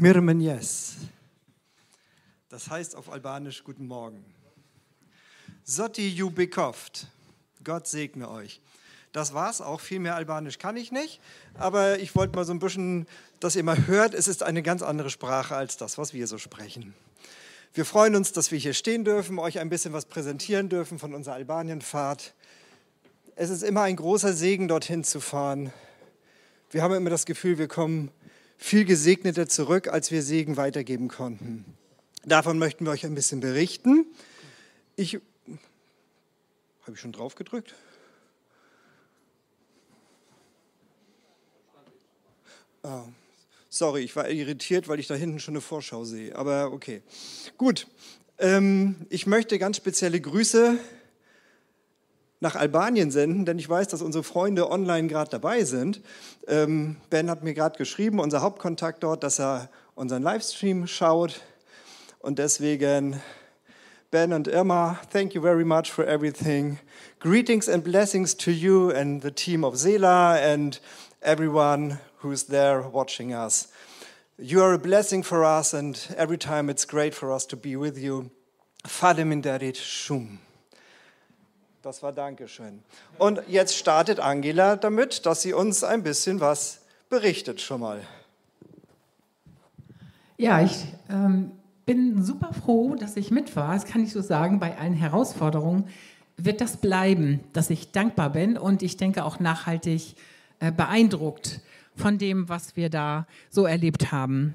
Mirmenjes. Das heißt auf Albanisch Guten Morgen. Soti Jubikoft. Gott segne euch. Das war's auch. Viel mehr Albanisch kann ich nicht. Aber ich wollte mal so ein bisschen, dass ihr mal hört, es ist eine ganz andere Sprache als das, was wir so sprechen. Wir freuen uns, dass wir hier stehen dürfen, euch ein bisschen was präsentieren dürfen von unserer Albanienfahrt. Es ist immer ein großer Segen, dorthin zu fahren. Wir haben immer das Gefühl, wir kommen viel gesegneter zurück, als wir Segen weitergeben konnten. Davon möchten wir euch ein bisschen berichten. Ich habe ich schon drauf gedrückt? Ah, sorry, ich war irritiert, weil ich da hinten schon eine Vorschau sehe. Aber okay. Gut. Ähm, ich möchte ganz spezielle Grüße nach Albanien senden, denn ich weiß, dass unsere Freunde online gerade dabei sind. Ähm, ben hat mir gerade geschrieben, unser Hauptkontakt dort, dass er unseren Livestream schaut. Und deswegen, Ben und Irma, thank you very much for everything. Greetings and blessings to you and the team of Sela and everyone who's there watching us. You are a blessing for us, and every time it's great for us to be with you. Faleminderit Shum. Das war Dankeschön. Und jetzt startet Angela damit, dass sie uns ein bisschen was berichtet schon mal. Ja, ich ähm, bin super froh, dass ich mit war. Das kann ich so sagen, bei allen Herausforderungen wird das bleiben, dass ich dankbar bin und ich denke auch nachhaltig äh, beeindruckt von dem, was wir da so erlebt haben.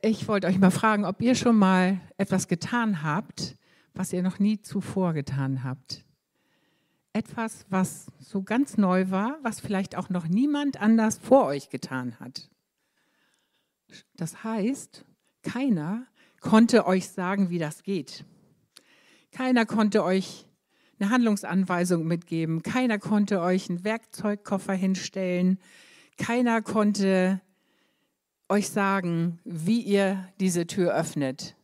Ich wollte euch mal fragen, ob ihr schon mal etwas getan habt, was ihr noch nie zuvor getan habt. Etwas, was so ganz neu war, was vielleicht auch noch niemand anders vor euch getan hat. Das heißt, keiner konnte euch sagen, wie das geht. Keiner konnte euch eine Handlungsanweisung mitgeben. Keiner konnte euch einen Werkzeugkoffer hinstellen. Keiner konnte euch sagen, wie ihr diese Tür öffnet.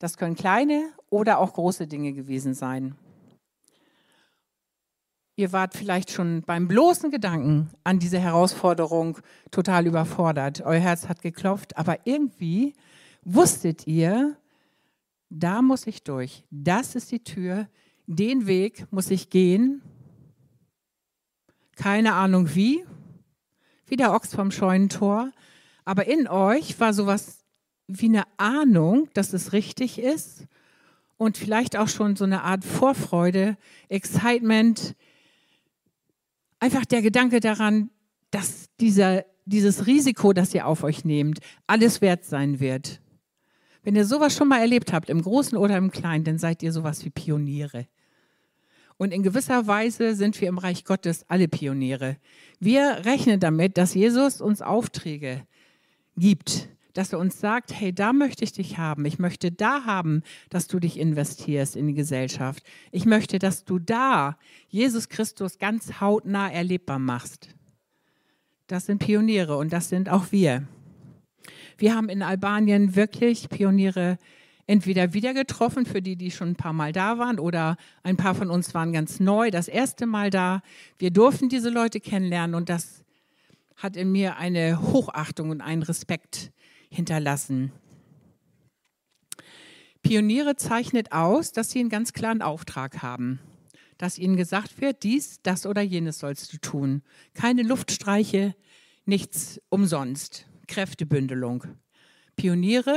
Das können kleine oder auch große Dinge gewesen sein. Ihr wart vielleicht schon beim bloßen Gedanken an diese Herausforderung total überfordert. Euer Herz hat geklopft, aber irgendwie wusstet ihr, da muss ich durch. Das ist die Tür, den Weg muss ich gehen. Keine Ahnung wie, wie der Ochs vom Scheunentor. Aber in euch war sowas wie eine Ahnung, dass es richtig ist und vielleicht auch schon so eine Art Vorfreude, Excitement. Einfach der Gedanke daran, dass dieser, dieses Risiko, das ihr auf euch nehmt, alles wert sein wird. Wenn ihr sowas schon mal erlebt habt, im Großen oder im Kleinen, dann seid ihr sowas wie Pioniere. Und in gewisser Weise sind wir im Reich Gottes alle Pioniere. Wir rechnen damit, dass Jesus uns Aufträge gibt, dass er uns sagt, hey, da möchte ich dich haben. Ich möchte da haben, dass du dich investierst in die Gesellschaft. Ich möchte, dass du da Jesus Christus ganz hautnah erlebbar machst. Das sind Pioniere und das sind auch wir. Wir haben in Albanien wirklich Pioniere entweder wieder getroffen, für die, die schon ein paar Mal da waren, oder ein paar von uns waren ganz neu, das erste Mal da. Wir durften diese Leute kennenlernen und das hat in mir eine Hochachtung und einen Respekt hinterlassen. Pioniere zeichnet aus, dass sie einen ganz klaren Auftrag haben, dass ihnen gesagt wird, dies, das oder jenes sollst du tun. Keine Luftstreiche, nichts umsonst. Kräftebündelung. Pioniere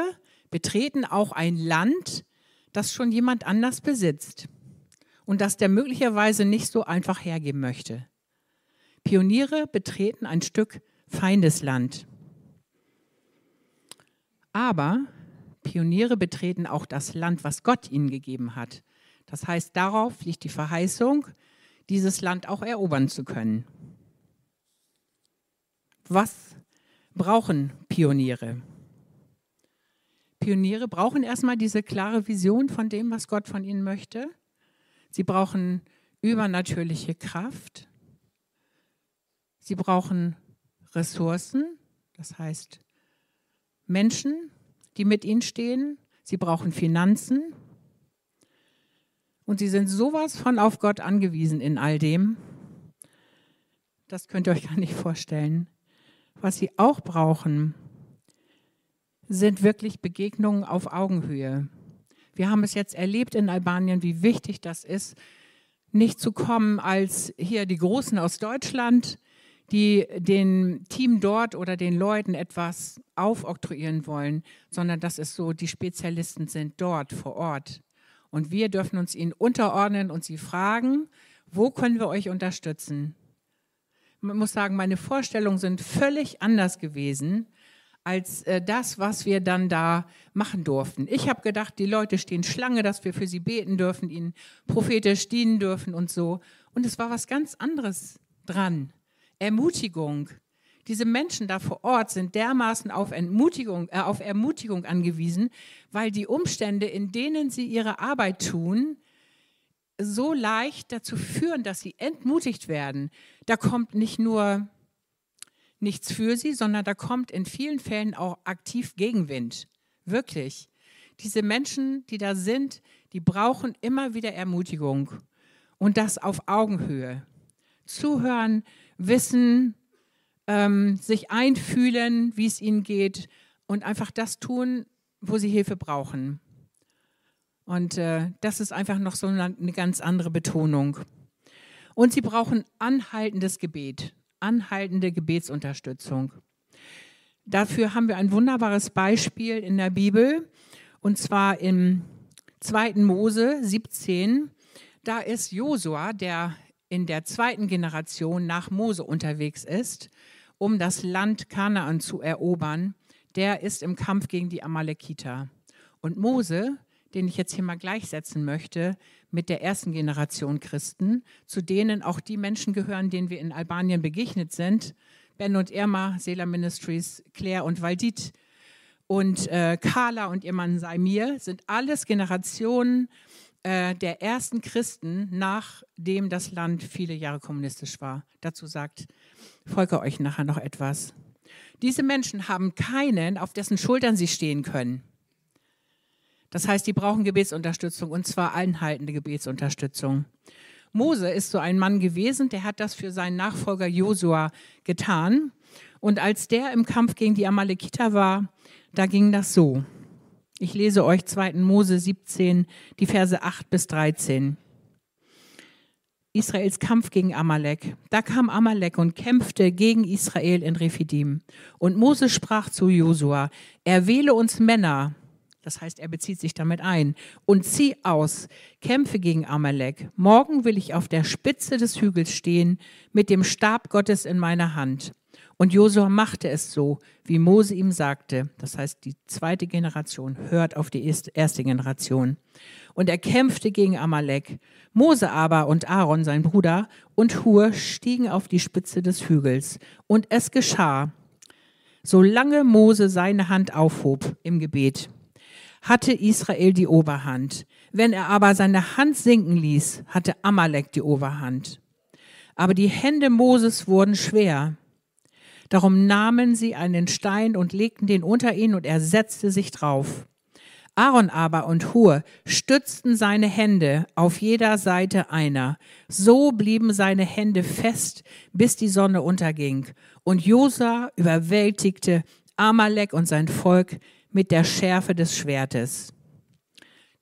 betreten auch ein Land, das schon jemand anders besitzt und das der möglicherweise nicht so einfach hergeben möchte. Pioniere betreten ein Stück Feindesland. Aber Pioniere betreten auch das Land, was Gott ihnen gegeben hat. Das heißt, darauf liegt die Verheißung, dieses Land auch erobern zu können. Was brauchen Pioniere? Pioniere brauchen erstmal diese klare Vision von dem, was Gott von ihnen möchte. Sie brauchen übernatürliche Kraft. Sie brauchen Ressourcen, das heißt Menschen, die mit ihnen stehen. Sie brauchen Finanzen. Und sie sind sowas von auf Gott angewiesen in all dem. Das könnt ihr euch gar nicht vorstellen. Was sie auch brauchen, sind wirklich Begegnungen auf Augenhöhe. Wir haben es jetzt erlebt in Albanien, wie wichtig das ist, nicht zu kommen als hier die Großen aus Deutschland, die den Team dort oder den Leuten etwas aufoktroyieren wollen, sondern dass es so die Spezialisten sind dort vor Ort. Und wir dürfen uns ihnen unterordnen und sie fragen, wo können wir euch unterstützen? Man muss sagen, meine Vorstellungen sind völlig anders gewesen als äh, das, was wir dann da machen durften. Ich habe gedacht, die Leute stehen Schlange, dass wir für sie beten dürfen, ihnen prophetisch dienen dürfen und so. Und es war was ganz anderes dran. Ermutigung. Diese Menschen da vor Ort sind dermaßen auf, Entmutigung, äh, auf Ermutigung angewiesen, weil die Umstände, in denen sie ihre Arbeit tun, so leicht dazu führen, dass sie entmutigt werden. Da kommt nicht nur nichts für sie, sondern da kommt in vielen Fällen auch aktiv Gegenwind. Wirklich. Diese Menschen, die da sind, die brauchen immer wieder Ermutigung und das auf Augenhöhe. Zuhören, wissen, ähm, sich einfühlen, wie es ihnen geht und einfach das tun, wo sie Hilfe brauchen. Und äh, das ist einfach noch so eine, eine ganz andere Betonung. Und sie brauchen anhaltendes Gebet anhaltende Gebetsunterstützung. Dafür haben wir ein wunderbares Beispiel in der Bibel, und zwar im 2. Mose 17. Da ist Josua, der in der zweiten Generation nach Mose unterwegs ist, um das Land Kanaan zu erobern. Der ist im Kampf gegen die Amalekiter. Und Mose, den ich jetzt hier mal gleichsetzen möchte mit der ersten Generation Christen, zu denen auch die Menschen gehören, denen wir in Albanien begegnet sind. Ben und Irma, Sela Ministries, Claire und Valdit und äh, Carla und ihr Mann Saimir sind alles Generationen äh, der ersten Christen, nachdem das Land viele Jahre kommunistisch war. Dazu sagt Volker euch nachher noch etwas. Diese Menschen haben keinen, auf dessen Schultern sie stehen können. Das heißt, die brauchen Gebetsunterstützung und zwar einhaltende Gebetsunterstützung. Mose ist so ein Mann gewesen, der hat das für seinen Nachfolger Josua getan. Und als der im Kampf gegen die Amalekiter war, da ging das so. Ich lese euch 2. Mose 17, die Verse 8 bis 13. Israels Kampf gegen Amalek. Da kam Amalek und kämpfte gegen Israel in Rephidim. Und Mose sprach zu Josua, erwähle uns Männer, das heißt, er bezieht sich damit ein. Und zieh aus, kämpfe gegen Amalek. Morgen will ich auf der Spitze des Hügels stehen, mit dem Stab Gottes in meiner Hand. Und Josua machte es so, wie Mose ihm sagte. Das heißt, die zweite Generation hört auf die erste Generation. Und er kämpfte gegen Amalek. Mose aber und Aaron, sein Bruder, und Hur stiegen auf die Spitze des Hügels. Und es geschah, solange Mose seine Hand aufhob im Gebet hatte Israel die Oberhand. Wenn er aber seine Hand sinken ließ, hatte Amalek die Oberhand. Aber die Hände Moses wurden schwer. Darum nahmen sie einen Stein und legten den unter ihn und er setzte sich drauf. Aaron aber und Hur stützten seine Hände auf jeder Seite einer. So blieben seine Hände fest, bis die Sonne unterging. Und Josa überwältigte Amalek und sein Volk mit der Schärfe des Schwertes.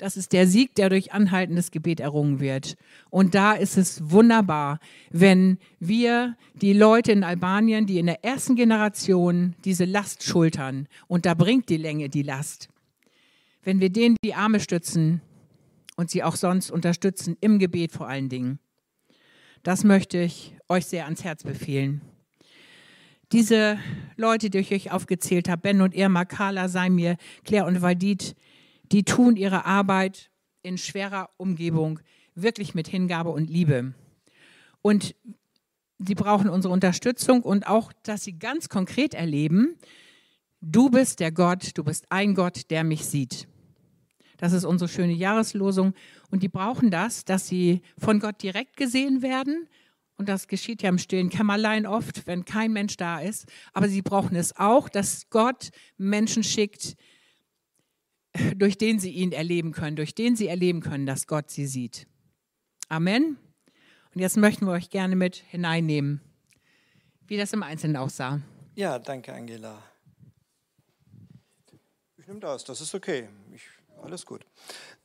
Das ist der Sieg, der durch anhaltendes Gebet errungen wird. Und da ist es wunderbar, wenn wir die Leute in Albanien, die in der ersten Generation diese Last schultern, und da bringt die Länge die Last, wenn wir denen die Arme stützen und sie auch sonst unterstützen, im Gebet vor allen Dingen. Das möchte ich euch sehr ans Herz befehlen. Diese Leute, die ich euch aufgezählt habe, Ben und Irma, Carla, Saimir, Claire und Valdit, die tun ihre Arbeit in schwerer Umgebung wirklich mit Hingabe und Liebe. Und sie brauchen unsere Unterstützung und auch, dass sie ganz konkret erleben, du bist der Gott, du bist ein Gott, der mich sieht. Das ist unsere schöne Jahreslosung. Und die brauchen das, dass sie von Gott direkt gesehen werden, und das geschieht ja im stillen Kämmerlein oft, wenn kein Mensch da ist. Aber sie brauchen es auch, dass Gott Menschen schickt, durch den sie ihn erleben können, durch den sie erleben können, dass Gott sie sieht. Amen. Und jetzt möchten wir euch gerne mit hineinnehmen, wie das im Einzelnen aussah. Ja, danke, Angela. Ich nehme das, das ist okay. Ich, alles gut.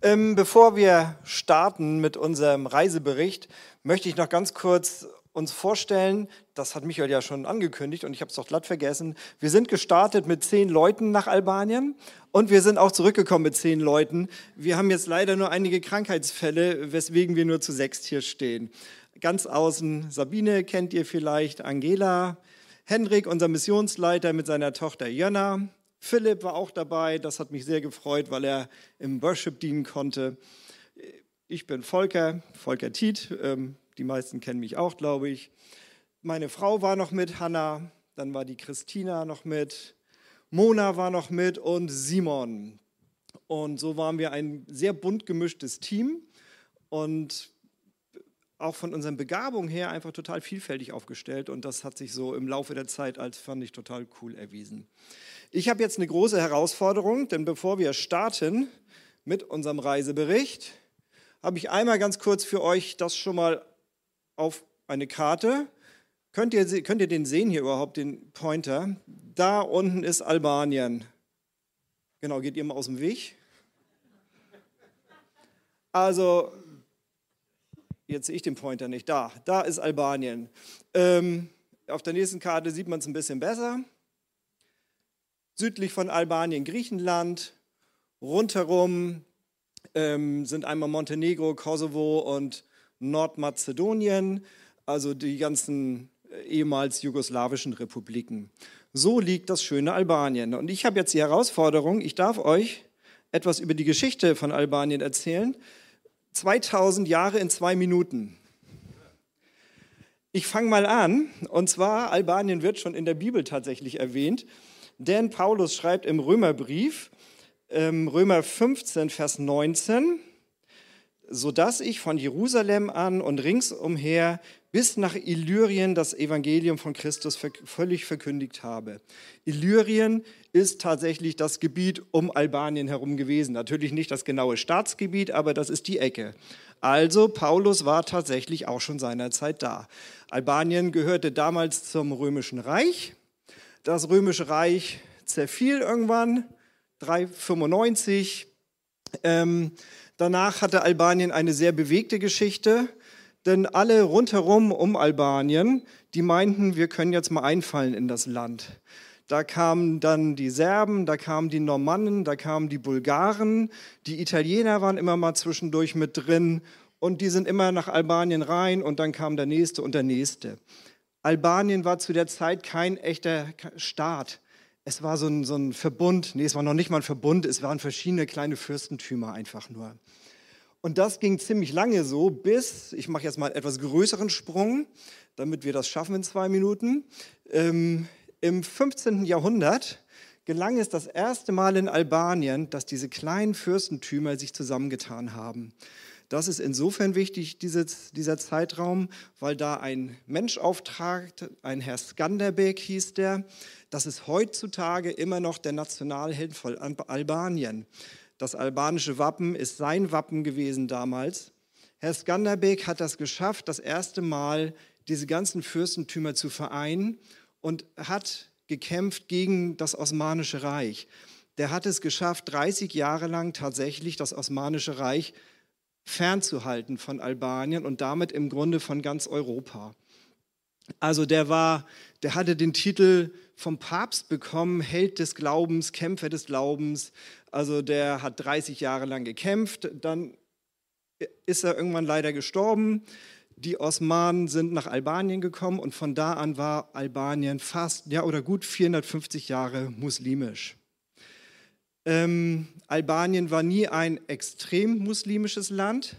Ähm, bevor wir starten mit unserem Reisebericht, möchte ich noch ganz kurz uns vorstellen, das hat Michael ja schon angekündigt und ich habe es doch glatt vergessen, wir sind gestartet mit zehn Leuten nach Albanien und wir sind auch zurückgekommen mit zehn Leuten. Wir haben jetzt leider nur einige Krankheitsfälle, weswegen wir nur zu sechs hier stehen. Ganz außen Sabine kennt ihr vielleicht, Angela, Henrik, unser Missionsleiter mit seiner Tochter Jönna, Philipp war auch dabei, das hat mich sehr gefreut, weil er im Worship dienen konnte. Ich bin Volker, Volker Tiet, ähm, die meisten kennen mich auch, glaube ich. Meine Frau war noch mit, Hanna, dann war die Christina noch mit, Mona war noch mit und Simon. Und so waren wir ein sehr bunt gemischtes Team und auch von unseren Begabungen her einfach total vielfältig aufgestellt und das hat sich so im Laufe der Zeit als fand ich total cool erwiesen. Ich habe jetzt eine große Herausforderung, denn bevor wir starten mit unserem Reisebericht, habe ich einmal ganz kurz für euch das schon mal auf eine Karte. Könnt ihr, könnt ihr den sehen hier überhaupt, den Pointer? Da unten ist Albanien. Genau, geht ihr mal aus dem Weg? Also, jetzt sehe ich den Pointer nicht. Da, da ist Albanien. Ähm, auf der nächsten Karte sieht man es ein bisschen besser. Südlich von Albanien Griechenland, rundherum ähm, sind einmal Montenegro, Kosovo und Nordmazedonien, also die ganzen äh, ehemals jugoslawischen Republiken. So liegt das schöne Albanien. Und ich habe jetzt die Herausforderung, ich darf euch etwas über die Geschichte von Albanien erzählen. 2000 Jahre in zwei Minuten. Ich fange mal an, und zwar Albanien wird schon in der Bibel tatsächlich erwähnt, denn Paulus schreibt im Römerbrief, ähm, Römer 15, Vers 19, sodass ich von Jerusalem an und ringsumher bis nach Illyrien das Evangelium von Christus völlig verkündigt habe. Illyrien ist tatsächlich das Gebiet um Albanien herum gewesen. Natürlich nicht das genaue Staatsgebiet, aber das ist die Ecke. Also Paulus war tatsächlich auch schon seinerzeit da. Albanien gehörte damals zum römischen Reich. Das römische Reich zerfiel irgendwann, 395. Ähm, Danach hatte Albanien eine sehr bewegte Geschichte, denn alle rundherum um Albanien, die meinten, wir können jetzt mal einfallen in das Land. Da kamen dann die Serben, da kamen die Normannen, da kamen die Bulgaren, die Italiener waren immer mal zwischendurch mit drin und die sind immer nach Albanien rein und dann kam der nächste und der nächste. Albanien war zu der Zeit kein echter Staat. Es war so ein, so ein Verbund, nee, es war noch nicht mal ein Verbund, es waren verschiedene kleine Fürstentümer einfach nur. Und das ging ziemlich lange so, bis, ich mache jetzt mal einen etwas größeren Sprung, damit wir das schaffen in zwei Minuten. Ähm, Im 15. Jahrhundert gelang es das erste Mal in Albanien, dass diese kleinen Fürstentümer sich zusammengetan haben. Das ist insofern wichtig, dieses, dieser Zeitraum, weil da ein Mensch auftrat, ein Herr Skanderbeg hieß der, das ist heutzutage immer noch der Nationalheld von Albanien. Das albanische Wappen ist sein Wappen gewesen damals. Herr Skanderbeg hat das geschafft, das erste Mal diese ganzen Fürstentümer zu vereinen und hat gekämpft gegen das Osmanische Reich. Der hat es geschafft, 30 Jahre lang tatsächlich das Osmanische Reich fernzuhalten von Albanien und damit im Grunde von ganz Europa. Also der war, der hatte den Titel vom Papst bekommen, Held des Glaubens, Kämpfer des Glaubens. Also der hat 30 Jahre lang gekämpft, dann ist er irgendwann leider gestorben. Die Osmanen sind nach Albanien gekommen und von da an war Albanien fast, ja oder gut 450 Jahre muslimisch. Ähm, Albanien war nie ein extrem muslimisches Land.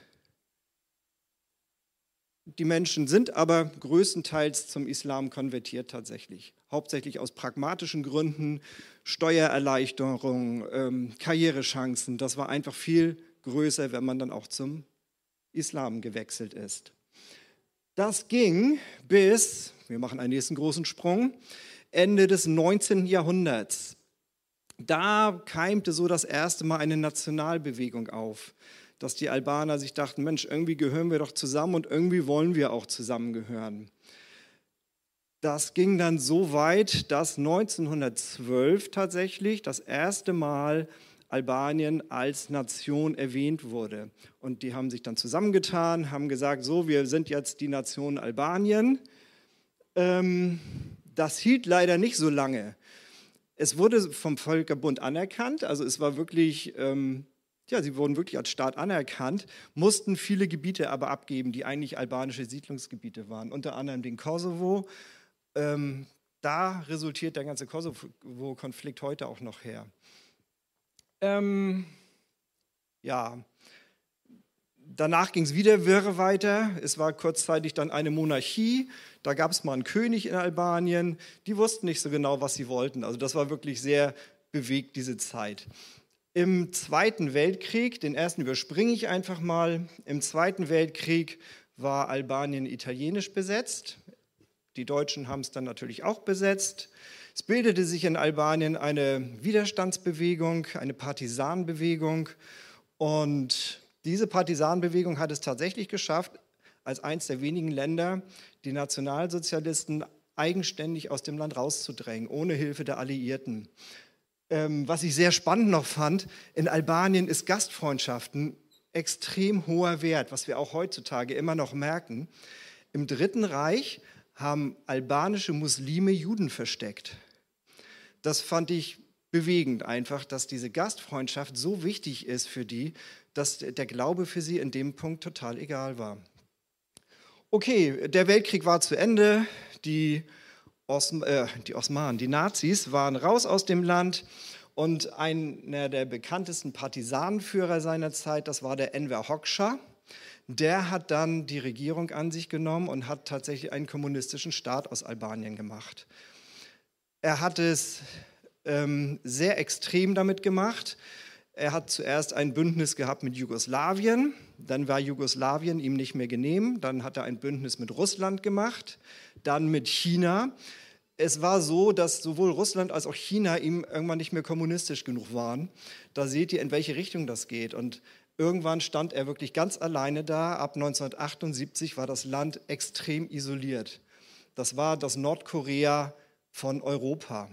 Die Menschen sind aber größtenteils zum Islam konvertiert tatsächlich. Hauptsächlich aus pragmatischen Gründen, Steuererleichterung, ähm, Karrierechancen. Das war einfach viel größer, wenn man dann auch zum Islam gewechselt ist. Das ging bis, wir machen einen nächsten großen Sprung, Ende des 19. Jahrhunderts. Da keimte so das erste Mal eine Nationalbewegung auf dass die Albaner sich dachten, Mensch, irgendwie gehören wir doch zusammen und irgendwie wollen wir auch zusammengehören. Das ging dann so weit, dass 1912 tatsächlich das erste Mal Albanien als Nation erwähnt wurde. Und die haben sich dann zusammengetan, haben gesagt, so, wir sind jetzt die Nation Albanien. Ähm, das hielt leider nicht so lange. Es wurde vom Völkerbund anerkannt, also es war wirklich, ähm, ja, sie wurden wirklich als Staat anerkannt, mussten viele Gebiete aber abgeben, die eigentlich albanische Siedlungsgebiete waren, unter anderem den Kosovo. Ähm, da resultiert der ganze Kosovo-Konflikt heute auch noch her. Ähm, ja, danach ging es wieder wirre weiter. Es war kurzzeitig dann eine Monarchie. Da gab es mal einen König in Albanien. Die wussten nicht so genau, was sie wollten. Also das war wirklich sehr bewegt, diese Zeit. Im Zweiten Weltkrieg, den ersten überspringe ich einfach mal, im Zweiten Weltkrieg war Albanien italienisch besetzt. Die Deutschen haben es dann natürlich auch besetzt. Es bildete sich in Albanien eine Widerstandsbewegung, eine Partisanenbewegung. Und diese Partisanenbewegung hat es tatsächlich geschafft, als eines der wenigen Länder die Nationalsozialisten eigenständig aus dem Land rauszudrängen, ohne Hilfe der Alliierten. Ähm, was ich sehr spannend noch fand, in Albanien ist Gastfreundschaften extrem hoher Wert, was wir auch heutzutage immer noch merken. Im Dritten Reich haben albanische Muslime Juden versteckt das fand ich bewegend einfach, dass diese Gastfreundschaft so wichtig ist für die, dass der Glaube für sie in dem Punkt total egal war. Okay, der Weltkrieg war zu Ende, die, Osm äh, die Osmanen, die Nazis waren raus aus dem Land und einer der bekanntesten Partisanenführer seiner Zeit, das war der Enver Hoxha. Der hat dann die Regierung an sich genommen und hat tatsächlich einen kommunistischen Staat aus Albanien gemacht. Er hat es ähm, sehr extrem damit gemacht. Er hat zuerst ein Bündnis gehabt mit Jugoslawien, dann war Jugoslawien ihm nicht mehr genehm, dann hat er ein Bündnis mit Russland gemacht, dann mit China. Es war so, dass sowohl Russland als auch China ihm irgendwann nicht mehr kommunistisch genug waren. Da seht ihr, in welche Richtung das geht. Und irgendwann stand er wirklich ganz alleine da. Ab 1978 war das Land extrem isoliert. Das war das Nordkorea von Europa.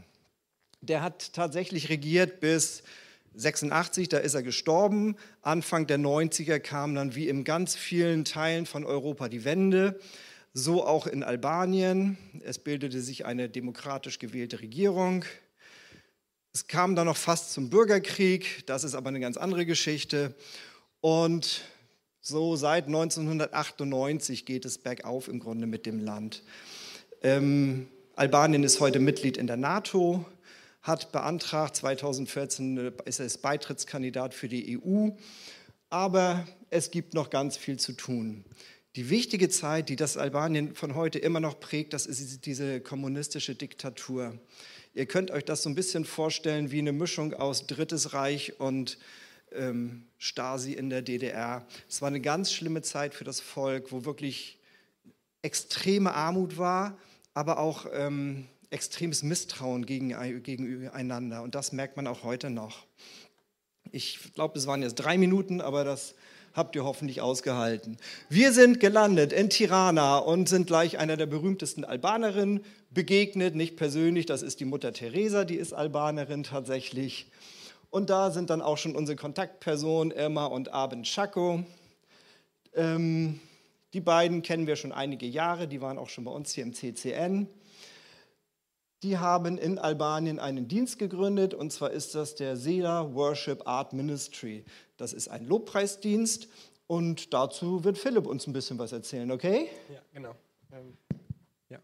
Der hat tatsächlich regiert bis 86, da ist er gestorben. Anfang der 90er kam dann wie in ganz vielen Teilen von Europa die Wende, so auch in Albanien. Es bildete sich eine demokratisch gewählte Regierung. Es kam dann noch fast zum Bürgerkrieg, das ist aber eine ganz andere Geschichte. Und so seit 1998 geht es bergauf im Grunde mit dem Land. Ähm, Albanien ist heute Mitglied in der NATO, hat beantragt, 2014 ist es Beitrittskandidat für die EU, aber es gibt noch ganz viel zu tun. Die wichtige Zeit, die das Albanien von heute immer noch prägt, das ist diese kommunistische Diktatur. Ihr könnt euch das so ein bisschen vorstellen wie eine Mischung aus Drittes Reich und ähm, Stasi in der DDR. Es war eine ganz schlimme Zeit für das Volk, wo wirklich extreme Armut war, aber auch ähm, extremes Misstrauen gegen, gegeneinander. Und das merkt man auch heute noch. Ich glaube, es waren jetzt drei Minuten, aber das habt ihr hoffentlich ausgehalten. Wir sind gelandet in Tirana und sind gleich einer der berühmtesten Albanerinnen begegnet. Nicht persönlich, das ist die Mutter Teresa, die ist Albanerin tatsächlich. Und da sind dann auch schon unsere Kontaktpersonen Irma und Abend Chaco. Ähm, die beiden kennen wir schon einige Jahre, die waren auch schon bei uns hier im CCN. Die haben in Albanien einen Dienst gegründet und zwar ist das der Sela Worship Art Ministry. Das ist ein Lobpreisdienst und dazu wird Philipp uns ein bisschen was erzählen, okay? Ja, genau. Ähm, ja.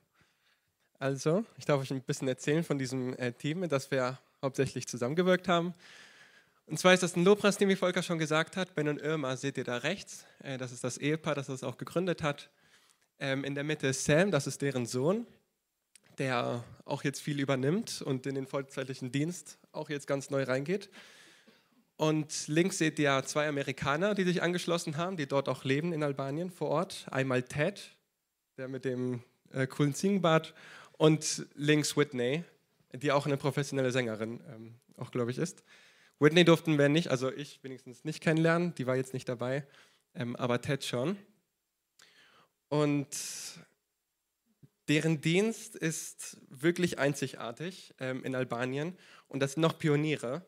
Also, ich darf euch ein bisschen erzählen von diesem äh, Team, das wir hauptsächlich zusammengewirkt haben. Und zwar ist das ein Lobpreis, den wie Volker schon gesagt hat. Ben und Irma seht ihr da rechts. Äh, das ist das Ehepaar, das das auch gegründet hat. Ähm, in der Mitte ist Sam, das ist deren Sohn, der auch jetzt viel übernimmt und in den vollzeitlichen Dienst auch jetzt ganz neu reingeht. Und links seht ihr zwei Amerikaner, die sich angeschlossen haben, die dort auch leben in Albanien vor Ort. Einmal Ted, der mit dem äh, coolen Ziegenbart, und links Whitney, die auch eine professionelle Sängerin ähm, auch, glaube ich, ist. Whitney durften wir nicht, also ich wenigstens nicht kennenlernen, die war jetzt nicht dabei, ähm, aber Ted schon. Und deren Dienst ist wirklich einzigartig ähm, in Albanien und das sind noch Pioniere,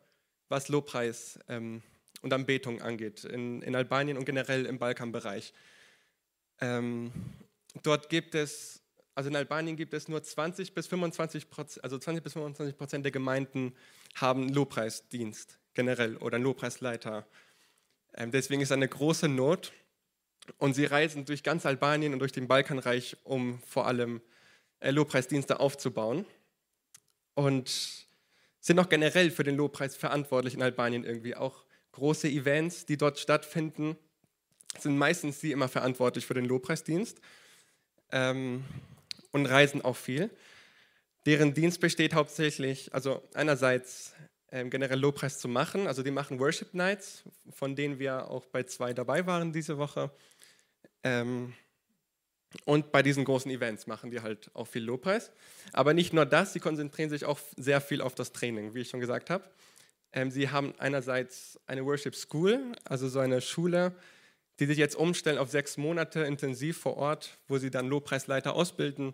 was Lobpreis ähm, und Anbetung angeht, in, in, Albanien und generell im Balkanbereich. Ähm, dort gibt es, also in Albanien gibt es nur 20 bis 25 Prozent, also 20 bis 25 Prozent der Gemeinden haben Lobpreisdienst generell oder einen Lobpreisleiter. Ähm, deswegen ist eine große Not und sie reisen durch ganz Albanien und durch den Balkanreich, um vor allem Lobpreisdienste aufzubauen. Und sind auch generell für den Lobpreis verantwortlich in Albanien irgendwie. Auch große Events, die dort stattfinden, sind meistens sie immer verantwortlich für den Lobpreisdienst ähm, und reisen auch viel. Deren Dienst besteht hauptsächlich, also einerseits ähm, generell Lobpreis zu machen, also die machen Worship Nights, von denen wir auch bei zwei dabei waren diese Woche. Ähm, und bei diesen großen Events machen die halt auch viel Lobpreis. Aber nicht nur das, sie konzentrieren sich auch sehr viel auf das Training, wie ich schon gesagt habe. Ähm, sie haben einerseits eine Worship School, also so eine Schule, die sich jetzt umstellen auf sechs Monate intensiv vor Ort, wo sie dann Lobpreisleiter ausbilden.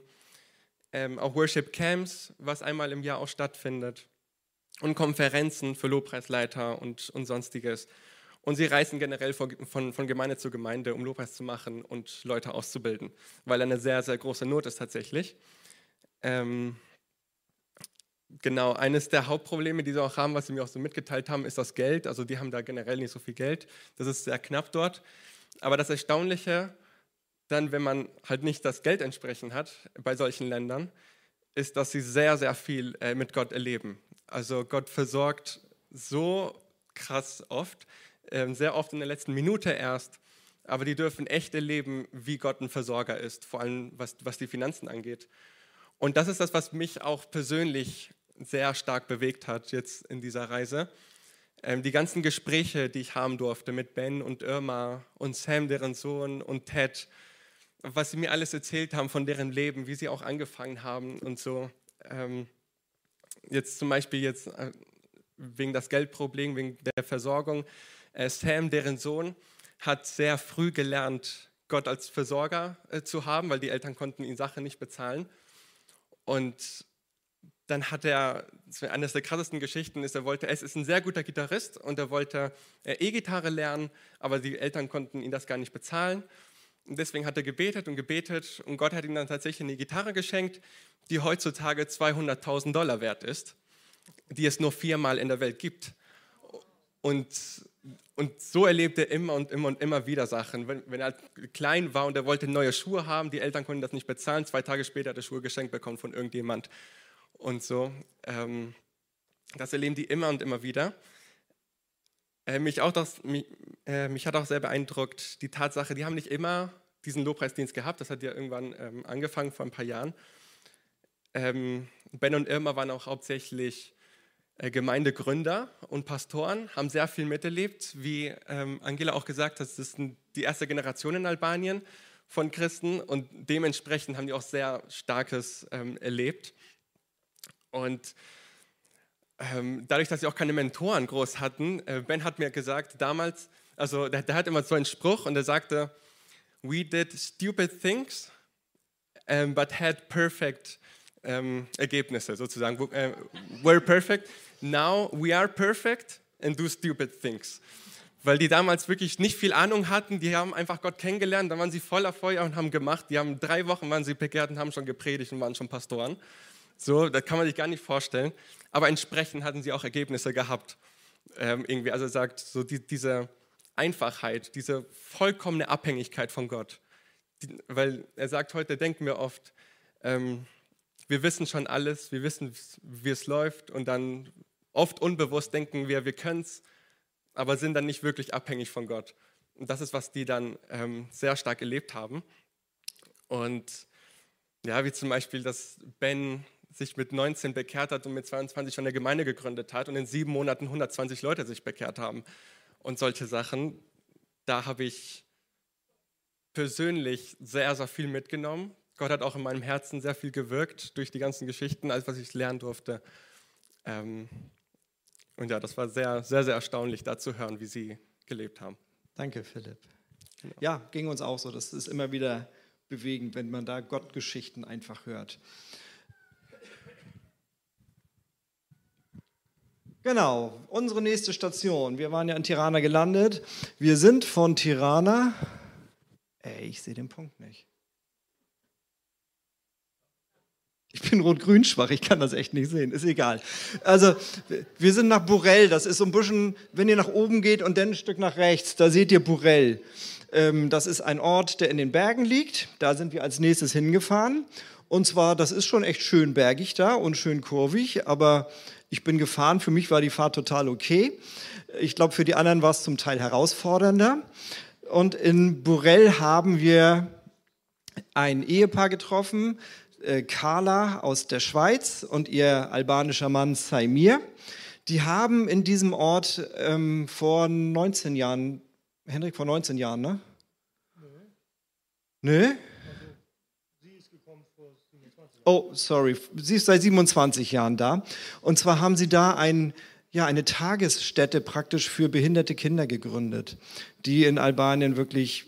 Ähm, auch Worship Camps, was einmal im Jahr auch stattfindet. Und Konferenzen für Lobpreisleiter und, und sonstiges. Und sie reisen generell von, von, Gemeinde zu Gemeinde, um Lobpreis zu machen und Leute auszubilden, weil eine sehr, sehr große Not ist tatsächlich. Ähm, genau, eines der Hauptprobleme, die sie auch haben, was sie mir auch so mitgeteilt haben, ist das Geld. Also die haben da generell nicht so viel Geld. Das ist sehr knapp dort. Aber das Erstaunliche, dann, wenn man halt nicht das Geld entsprechend hat bei solchen Ländern, ist, dass sie sehr, sehr viel äh, mit Gott erleben. Also Gott versorgt so krass oft, sehr oft in der letzten Minute erst, aber die dürfen echt erleben, wie Gott ein Versorger ist, vor allem was, was die Finanzen angeht. Und das ist das, was mich auch persönlich sehr stark bewegt hat jetzt in dieser Reise. Ähm, die ganzen Gespräche, die ich haben durfte mit Ben und Irma und Sam, deren Sohn, und Ted, was sie mir alles erzählt haben von deren Leben, wie sie auch angefangen haben und so. Ähm, jetzt zum Beispiel jetzt äh, wegen das Geldproblem, wegen der Versorgung. Äh, Sam, deren Sohn, hat sehr früh gelernt, Gott als Versorger äh, zu haben, weil die Eltern konnten ihn Sachen nicht bezahlen. Und dann hat er, eines der krassesten Geschichten ist, er wollte, es ist ein sehr guter Gitarrist und er wollte äh, E-Gitarre lernen, aber die Eltern konnten ihn das gar nicht bezahlen. Und deswegen hat er gebetet und gebetet und Gott hat ihm dann tatsächlich eine Gitarre geschenkt, die heutzutage 200.000 Dollar wert ist, die es nur viermal in der Welt gibt. Und, und so erlebt er immer und immer und immer wieder Sachen. Wenn, wenn er klein war und er wollte neue Schuhe haben, die Eltern konnten das nicht bezahlen, zwei Tage später hat er Schuhe geschenkt bekommen von irgendjemand. Und so, ähm, das erleben die immer und immer wieder. Äh, mich, auch das, mich, äh, mich, hat auch sehr beeindruckt die Tatsache, die haben nicht immer diesen Lobpreisdienst gehabt, das hat ja irgendwann ähm, angefangen vor ein paar Jahren. Ähm, ben und Irma waren auch hauptsächlich Gemeindegründer und Pastoren, haben sehr viel miterlebt. Wie ähm, Angela auch gesagt hat, das ist die erste Generation in Albanien von Christen und dementsprechend haben die auch sehr Starkes ähm, erlebt. Und ähm, dadurch, dass sie auch keine Mentoren groß hatten, äh, Ben hat mir gesagt, damals, also der, der, hat immer so einen Spruch und er sagte, we did stupid things, um, but had perfect um, Ergebnisse sozusagen, uh, were perfect. Now we are perfect and do stupid things. Weil die damals wirklich nicht viel Ahnung hatten, die haben einfach Gott kennengelernt, dann waren sie voller Feuer und haben gemacht. Die haben drei Wochen waren sie bekehrt und haben schon gepredigt und waren schon Pastoren. So, das kann man sich gar nicht vorstellen. Aber entsprechend hatten sie auch Ergebnisse gehabt. Ähm, irgendwie, also sagt, so die, diese Einfachheit, diese vollkommene Abhängigkeit von Gott. Die, weil er sagt, heute denken wir oft, ähm, wir wissen schon alles, wir wissen, wie es läuft und dann oft unbewusst denken wir, wir können es, aber sind dann nicht wirklich abhängig von Gott. Und das ist, was die dann ähm, sehr stark erlebt haben. Und ja, wie zum Beispiel, dass Ben sich mit 19 bekehrt hat und mit 22 schon eine Gemeinde gegründet hat und in sieben Monaten 120 Leute sich bekehrt haben und solche Sachen. Da habe ich persönlich sehr, sehr viel mitgenommen. Gott hat auch in meinem Herzen sehr viel gewirkt durch die ganzen Geschichten, alles, was ich lernen durfte. Ähm, und ja, das war sehr, sehr, sehr erstaunlich, da zu hören, wie sie gelebt haben. Danke, Philipp. Genau. Ja, ging uns auch so. Das ist immer wieder bewegend, wenn man da Gottgeschichten einfach hört. Genau, unsere nächste Station. Wir waren ja in Tirana gelandet. Wir sind von Tirana. Ey, ich sehe den Punkt nicht. Ich bin rot-grün schwach, ich kann das echt nicht sehen, ist egal. Also, wir sind nach Burell, das ist so ein bisschen, wenn ihr nach oben geht und dann ein Stück nach rechts, da seht ihr Burell. Ähm, das ist ein Ort, der in den Bergen liegt. Da sind wir als nächstes hingefahren. Und zwar, das ist schon echt schön bergig da und schön kurvig, aber ich bin gefahren. Für mich war die Fahrt total okay. Ich glaube, für die anderen war es zum Teil herausfordernder. Und in Burell haben wir ein Ehepaar getroffen, äh, Carla aus der Schweiz und ihr albanischer Mann Saimir. Die haben in diesem Ort ähm, vor 19 Jahren, Hendrik, vor 19 Jahren, ne? Nö. Nö? Oh, sorry. Sie ist seit 27 Jahren da. Und zwar haben sie da ein, ja, eine Tagesstätte praktisch für behinderte Kinder gegründet, die in Albanien wirklich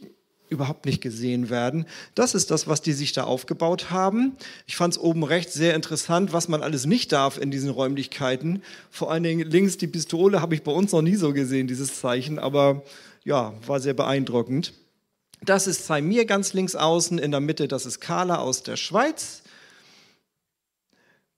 überhaupt nicht gesehen werden. Das ist das, was die sich da aufgebaut haben. Ich fand es oben rechts sehr interessant, was man alles nicht darf in diesen Räumlichkeiten. Vor allen Dingen links die Pistole habe ich bei uns noch nie so gesehen, dieses Zeichen, aber ja, war sehr beeindruckend. Das ist Saimir ganz links außen, in der Mitte, das ist Carla aus der Schweiz.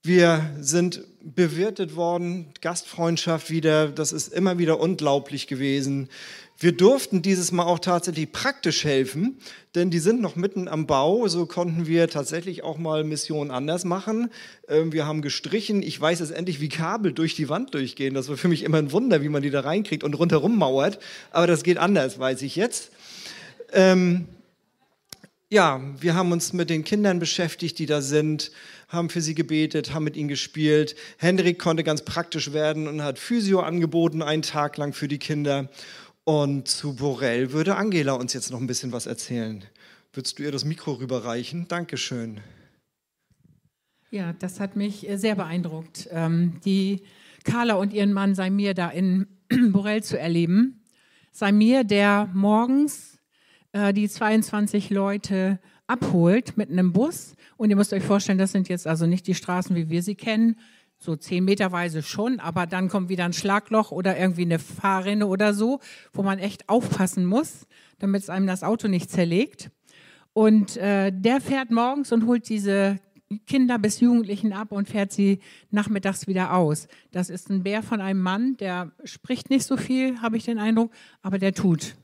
Wir sind bewirtet worden, Gastfreundschaft wieder, das ist immer wieder unglaublich gewesen. Wir durften dieses Mal auch tatsächlich praktisch helfen, denn die sind noch mitten am Bau. So konnten wir tatsächlich auch mal Missionen anders machen. Ähm, wir haben gestrichen. Ich weiß jetzt endlich, wie Kabel durch die Wand durchgehen. Das war für mich immer ein Wunder, wie man die da reinkriegt und rundherum mauert. Aber das geht anders, weiß ich jetzt. Ähm, ja, wir haben uns mit den Kindern beschäftigt, die da sind, haben für sie gebetet, haben mit ihnen gespielt. Hendrik konnte ganz praktisch werden und hat Physio angeboten, einen Tag lang für die Kinder. Und zu Borel würde Angela uns jetzt noch ein bisschen was erzählen. Würdest du ihr das Mikro rüberreichen? Dankeschön. Ja, das hat mich äh, sehr beeindruckt, ähm, die Carla und ihren Mann Saimir da in Borel zu erleben. Saimir, der morgens äh, die 22 Leute abholt mit einem Bus. Und ihr müsst euch vorstellen, das sind jetzt also nicht die Straßen, wie wir sie kennen, so zehn Meterweise schon, aber dann kommt wieder ein Schlagloch oder irgendwie eine Fahrrinne oder so, wo man echt aufpassen muss, damit es einem das Auto nicht zerlegt. Und äh, der fährt morgens und holt diese Kinder bis Jugendlichen ab und fährt sie nachmittags wieder aus. Das ist ein Bär von einem Mann, der spricht nicht so viel, habe ich den Eindruck, aber der tut.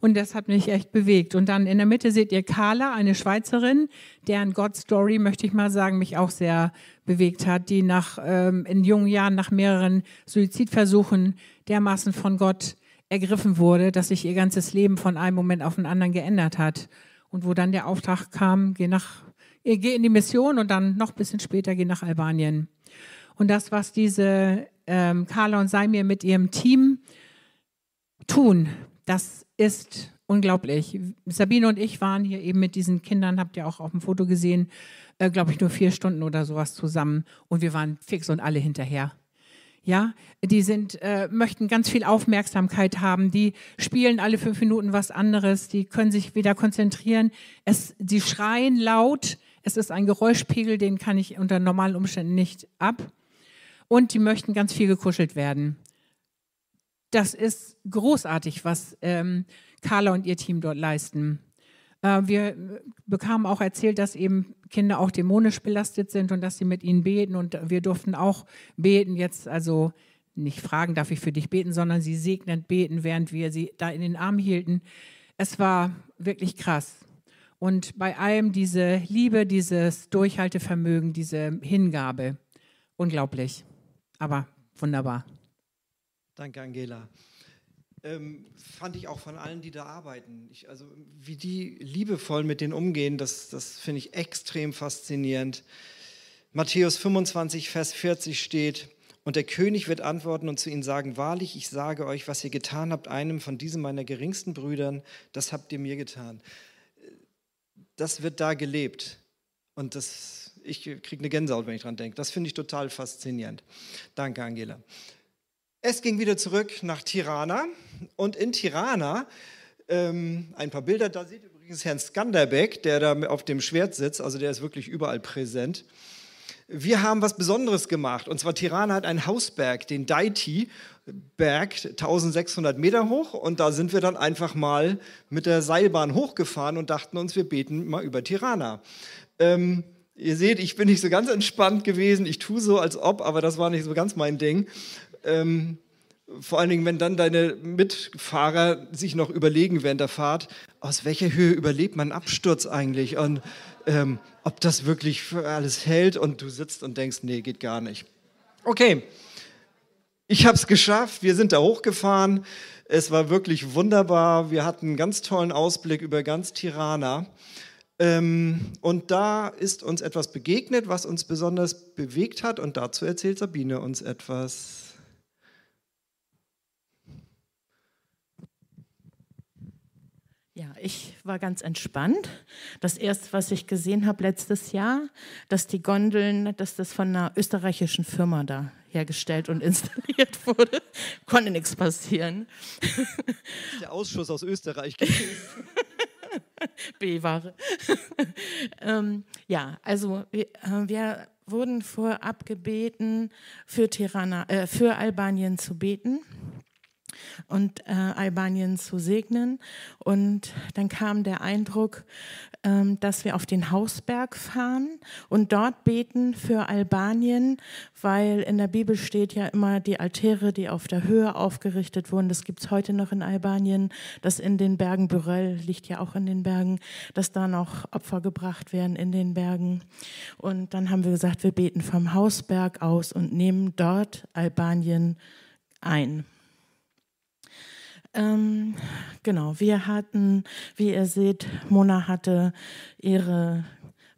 Und das hat mich echt bewegt. Und dann in der Mitte seht ihr Carla, eine Schweizerin, deren God Story, möchte ich mal sagen, mich auch sehr bewegt hat, die nach, ähm, in jungen Jahren nach mehreren Suizidversuchen dermaßen von Gott ergriffen wurde, dass sich ihr ganzes Leben von einem Moment auf den anderen geändert hat. Und wo dann der Auftrag kam, geh nach, geh in die Mission und dann noch ein bisschen später geh nach Albanien. Und das, was diese ähm, Carla und Saimir mit ihrem Team tun, das ist unglaublich. Sabine und ich waren hier eben mit diesen Kindern, habt ihr auch auf dem Foto gesehen, äh, glaube ich, nur vier Stunden oder sowas zusammen und wir waren fix und alle hinterher. Ja, die sind, äh, möchten ganz viel Aufmerksamkeit haben, die spielen alle fünf Minuten was anderes, die können sich wieder konzentrieren. Es, sie schreien laut, es ist ein Geräuschpegel, den kann ich unter normalen Umständen nicht ab. Und die möchten ganz viel gekuschelt werden das ist großartig, was ähm, Carla und ihr Team dort leisten. Äh, wir bekamen auch erzählt, dass eben Kinder auch dämonisch belastet sind und dass sie mit ihnen beten. Und wir durften auch beten, jetzt also nicht fragen, darf ich für dich beten, sondern sie segnend beten, während wir sie da in den Arm hielten. Es war wirklich krass. Und bei allem diese Liebe, dieses Durchhaltevermögen, diese Hingabe, unglaublich, aber wunderbar. Danke, Angela. Ähm, fand ich auch von allen, die da arbeiten. Ich, also wie die liebevoll mit denen umgehen, das, das finde ich extrem faszinierend. Matthäus 25, Vers 40 steht, und der König wird antworten und zu ihnen sagen, wahrlich, ich sage euch, was ihr getan habt, einem von diesen meiner geringsten Brüdern, das habt ihr mir getan. Das wird da gelebt. Und das, ich kriege eine Gänsehaut, wenn ich dran denke. Das finde ich total faszinierend. Danke, Angela. Es ging wieder zurück nach Tirana und in Tirana Ähm, ein paar Bilder, da seht ihr übrigens Herrn Skanderbeck, der da auf dem Schwert sitzt, also der ist wirklich überall präsent. Wir haben was Besonderes gemacht. Und zwar Tirana hat einen Hausberg, den Daiti Berg, 1600 Meter hoch. Und da sind wir dann einfach mal mit der Seilbahn hochgefahren und dachten uns, wir beten mal über Tirana. Ähm, ihr seht, ich bin nicht so ganz entspannt gewesen. Ich tue so, als ob, aber das war nicht so ganz mein Ding. Ähm, vor allen Dingen, wenn dann deine Mitfahrer sich noch überlegen während der Fahrt, aus welcher Höhe überlebt man Absturz eigentlich? Und ähm, ob das wirklich für alles hält und du sitzt und denkst, nee, geht gar nicht. Okay, ich habe es geschafft, wir sind da hochgefahren, es war wirklich wunderbar, wir hatten einen ganz tollen Ausblick über ganz Tirana. Ähm, und da ist uns etwas begegnet, was uns besonders bewegt hat und dazu erzählt Sabine uns etwas. Ja, ich war ganz entspannt. Das erste, was ich gesehen habe letztes Jahr, dass die Gondeln, dass das von einer österreichischen Firma da hergestellt und installiert wurde, konnte nichts passieren. Der Ausschuss aus Österreich. B-Ware. ähm, ja, also wir, äh, wir, wurden vorab gebeten, für, Tirana, äh, für Albanien zu beten und äh, Albanien zu segnen. Und dann kam der Eindruck, ähm, dass wir auf den Hausberg fahren und dort beten für Albanien, weil in der Bibel steht ja immer die Altäre, die auf der Höhe aufgerichtet wurden. Das gibt es heute noch in Albanien, das in den Bergen, Burell liegt ja auch in den Bergen, dass da noch Opfer gebracht werden in den Bergen. Und dann haben wir gesagt, wir beten vom Hausberg aus und nehmen dort Albanien ein. Ähm, genau, wir hatten, wie ihr seht, Mona hatte ihre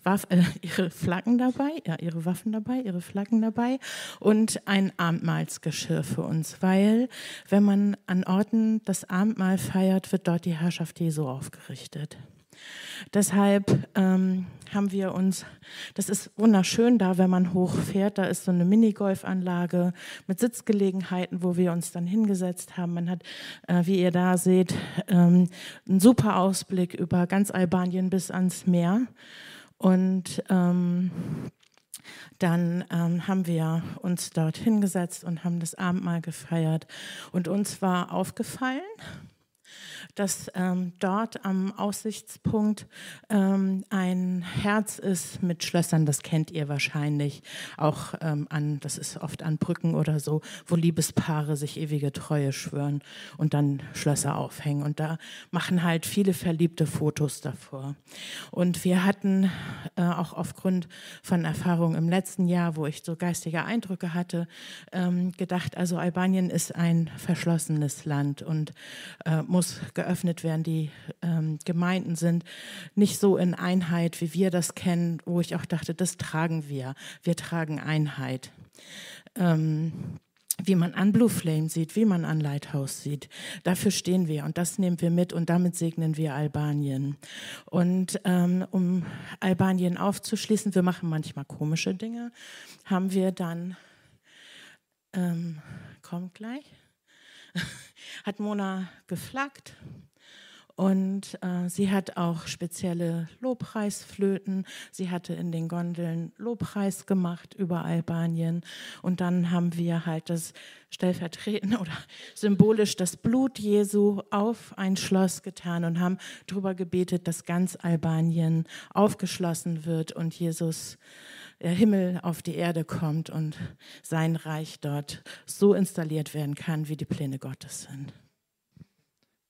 Waff, äh, ihre Flaggen dabei, ja, ihre Waffen dabei, ihre Flaggen dabei und ein Abendmahlsgeschirr für uns, weil wenn man an Orten das Abendmahl feiert, wird dort die Herrschaft Jesu aufgerichtet. Deshalb ähm, haben wir uns, das ist wunderschön da, wenn man hochfährt, da ist so eine Minigolfanlage mit Sitzgelegenheiten, wo wir uns dann hingesetzt haben. Man hat, äh, wie ihr da seht, ähm, einen super Ausblick über ganz Albanien bis ans Meer. Und ähm, dann ähm, haben wir uns dort hingesetzt und haben das Abendmahl gefeiert. Und uns war aufgefallen, dass ähm, dort am Aussichtspunkt ähm, ein Herz ist mit Schlössern, das kennt ihr wahrscheinlich auch ähm, an, das ist oft an Brücken oder so, wo Liebespaare sich ewige Treue schwören und dann Schlösser aufhängen. Und da machen halt viele verliebte Fotos davor. Und wir hatten äh, auch aufgrund von Erfahrungen im letzten Jahr, wo ich so geistige Eindrücke hatte, ähm, gedacht, also Albanien ist ein verschlossenes Land und äh, muss geöffnet werden. Die ähm, Gemeinden sind nicht so in Einheit, wie wir das kennen, wo ich auch dachte, das tragen wir. Wir tragen Einheit. Ähm, wie man an Blue Flame sieht, wie man an Lighthouse sieht. Dafür stehen wir und das nehmen wir mit und damit segnen wir Albanien. Und ähm, um Albanien aufzuschließen, wir machen manchmal komische Dinge, haben wir dann, ähm, kommt gleich, hat Mona geflaggt. Und äh, sie hat auch spezielle Lobpreisflöten. Sie hatte in den Gondeln Lobpreis gemacht über Albanien. Und dann haben wir halt das stellvertretend oder symbolisch das Blut Jesu auf ein Schloss getan und haben darüber gebetet, dass ganz Albanien aufgeschlossen wird und Jesus der Himmel auf die Erde kommt und sein Reich dort so installiert werden kann, wie die Pläne Gottes sind.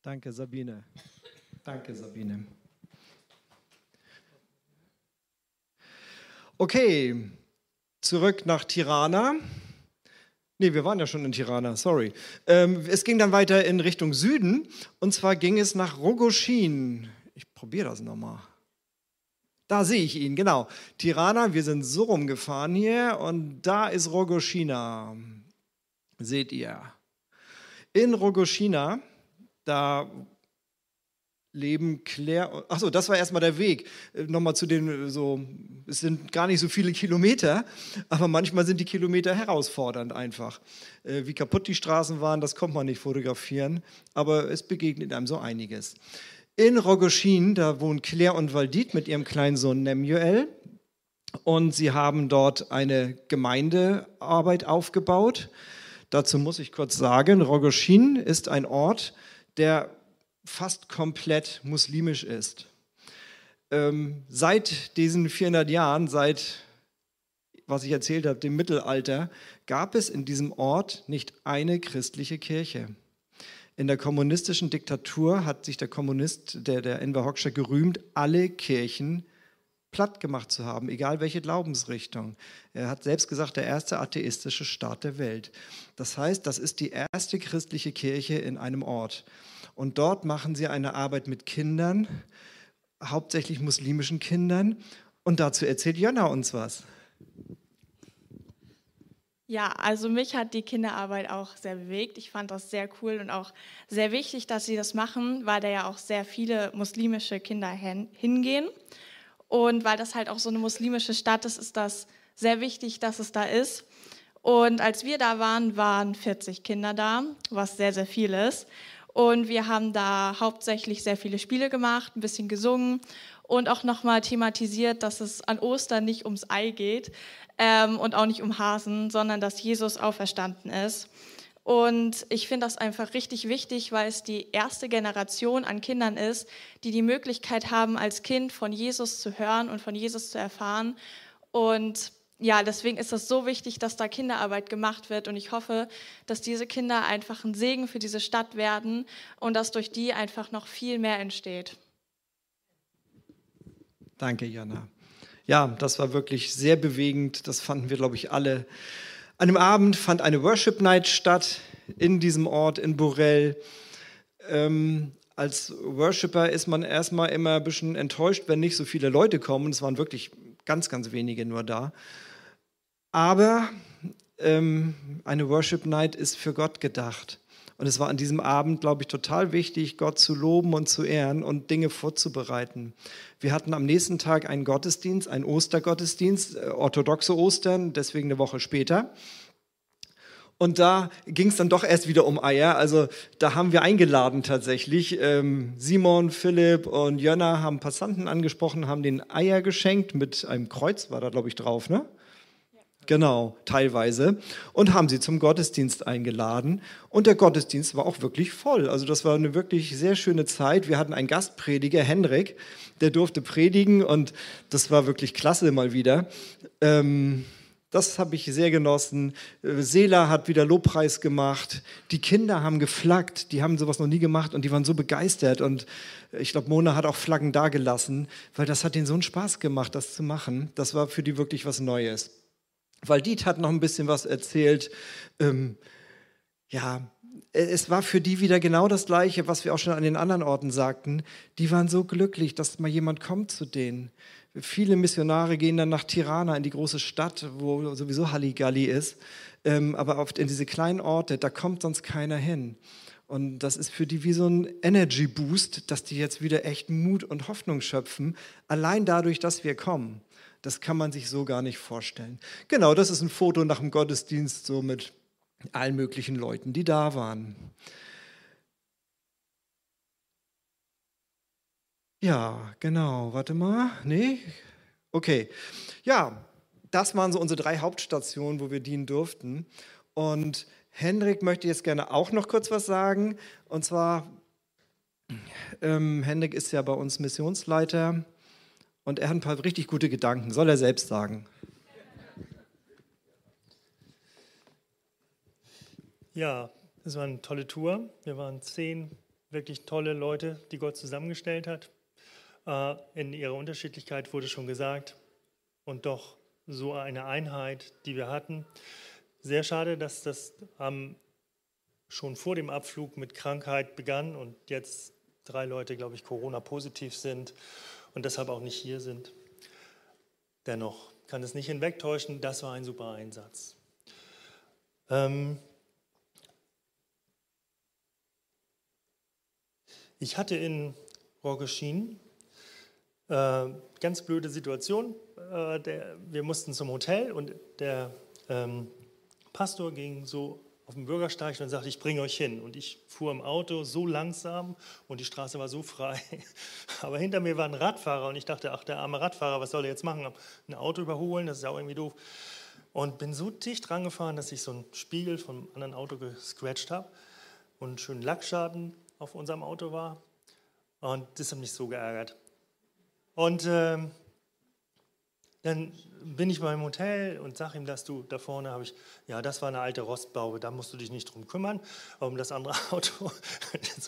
Danke, Sabine. Danke, Sabine. Okay, zurück nach Tirana. Nee, wir waren ja schon in Tirana, sorry. Ähm, es ging dann weiter in Richtung Süden und zwar ging es nach Rogoshin. Ich probiere das nochmal. Da sehe ich ihn, genau. Tirana, wir sind so rumgefahren hier und da ist Rogoshina. Seht ihr. In Rogoshina, da leben Claire. Achso, das war erstmal der Weg. Äh, nochmal zu den, äh, so, es sind gar nicht so viele Kilometer, aber manchmal sind die Kilometer herausfordernd einfach. Äh, wie kaputt die Straßen waren, das kommt man nicht fotografieren, aber es begegnet einem so einiges. In Rogoschin, da wohnen Claire und Valdit mit ihrem kleinen Sohn Nemuel. Und sie haben dort eine Gemeindearbeit aufgebaut. Dazu muss ich kurz sagen, Rogoschin ist ein Ort, der fast komplett muslimisch ist. Ähm, seit diesen 400 Jahren, seit, was ich erzählt habe, dem Mittelalter, gab es in diesem Ort nicht eine christliche Kirche. In der kommunistischen Diktatur hat sich der Kommunist, der, der Enver Hoxha, gerühmt, alle Kirchen platt gemacht zu haben, egal welche Glaubensrichtung. Er hat selbst gesagt, der erste atheistische Staat der Welt. Das heißt, das ist die erste christliche Kirche in einem Ort. Und dort machen sie eine Arbeit mit Kindern, hauptsächlich muslimischen Kindern. Und dazu erzählt Jonna uns was. Ja, also mich hat die Kinderarbeit auch sehr bewegt. Ich fand das sehr cool und auch sehr wichtig, dass sie das machen, weil da ja auch sehr viele muslimische Kinder hingehen. Und weil das halt auch so eine muslimische Stadt ist, ist das sehr wichtig, dass es da ist. Und als wir da waren, waren 40 Kinder da, was sehr, sehr viel ist. Und wir haben da hauptsächlich sehr viele Spiele gemacht, ein bisschen gesungen und auch nochmal thematisiert, dass es an Ostern nicht ums Ei geht ähm, und auch nicht um Hasen, sondern dass Jesus auferstanden ist. Und ich finde das einfach richtig wichtig, weil es die erste Generation an Kindern ist, die die Möglichkeit haben, als Kind von Jesus zu hören und von Jesus zu erfahren. Und ja, deswegen ist es so wichtig, dass da Kinderarbeit gemacht wird und ich hoffe, dass diese Kinder einfach ein Segen für diese Stadt werden und dass durch die einfach noch viel mehr entsteht. Danke, Jana. Ja, das war wirklich sehr bewegend. Das fanden wir, glaube ich, alle. An dem Abend fand eine Worship Night statt in diesem Ort in Borel. Ähm, als Worshipper ist man erstmal immer ein bisschen enttäuscht, wenn nicht so viele Leute kommen. Es waren wirklich ganz, ganz wenige nur da. Aber ähm, eine Worship Night ist für Gott gedacht. Und es war an diesem Abend, glaube ich, total wichtig, Gott zu loben und zu ehren und Dinge vorzubereiten. Wir hatten am nächsten Tag einen Gottesdienst, einen Ostergottesdienst, äh, orthodoxe Ostern, deswegen eine Woche später. Und da ging es dann doch erst wieder um Eier. Also da haben wir eingeladen tatsächlich. Ähm, Simon, Philipp und Jönner haben Passanten angesprochen, haben den Eier geschenkt mit einem Kreuz, war da glaube ich drauf, ne? Genau, teilweise. Und haben sie zum Gottesdienst eingeladen. Und der Gottesdienst war auch wirklich voll. Also das war eine wirklich sehr schöne Zeit. Wir hatten einen Gastprediger, Henrik, der durfte predigen und das war wirklich klasse mal wieder. Ähm, das habe ich sehr genossen. Sela hat wieder Lobpreis gemacht. Die Kinder haben geflaggt. Die haben sowas noch nie gemacht und die waren so begeistert. Und ich glaube, Mona hat auch Flaggen dagelassen, weil das hat ihnen so einen Spaß gemacht, das zu machen. Das war für die wirklich was Neues. Waldit hat noch ein bisschen was erzählt. Ähm, ja, es war für die wieder genau das Gleiche, was wir auch schon an den anderen Orten sagten. Die waren so glücklich, dass mal jemand kommt zu denen. Viele Missionare gehen dann nach Tirana in die große Stadt, wo sowieso Halligalli ist. Ähm, aber oft in diese kleinen Orte, da kommt sonst keiner hin. Und das ist für die wie so ein Energy Boost, dass die jetzt wieder echt Mut und Hoffnung schöpfen, allein dadurch, dass wir kommen. Das kann man sich so gar nicht vorstellen. Genau, das ist ein Foto nach dem Gottesdienst, so mit allen möglichen Leuten, die da waren. Ja, genau. Warte mal. Nee? Okay. Ja, das waren so unsere drei Hauptstationen, wo wir dienen durften. Und Hendrik möchte jetzt gerne auch noch kurz was sagen. Und zwar, ähm, Hendrik ist ja bei uns Missionsleiter und er hat ein paar richtig gute Gedanken, soll er selbst sagen. Ja, es war eine tolle Tour. Wir waren zehn wirklich tolle Leute, die Gott zusammengestellt hat. Äh, in ihrer Unterschiedlichkeit wurde schon gesagt. Und doch so eine Einheit, die wir hatten. Sehr schade, dass das schon vor dem Abflug mit Krankheit begann und jetzt drei Leute, glaube ich, Corona-positiv sind und deshalb auch nicht hier sind. Dennoch kann es nicht hinwegtäuschen, das war ein super Einsatz. Ähm ich hatte in Rock erschienen. Äh, ganz blöde Situation. Äh, der, wir mussten zum Hotel und der ähm, Pastor ging so auf den Bürgersteig und sagte, ich bringe euch hin. Und ich fuhr im Auto so langsam und die Straße war so frei. Aber hinter mir war ein Radfahrer und ich dachte, ach, der arme Radfahrer, was soll er jetzt machen? Ein Auto überholen, das ist ja auch irgendwie doof. Und bin so dicht rangefahren, dass ich so einen Spiegel vom anderen Auto gescratcht habe und einen schönen Lackschaden auf unserem Auto war. Und das hat mich so geärgert. Und äh, dann bin ich beim Hotel und sage ihm, dass du da vorne habe ich, ja, das war eine alte Rostbaube, da musst du dich nicht drum kümmern. Um das andere Auto,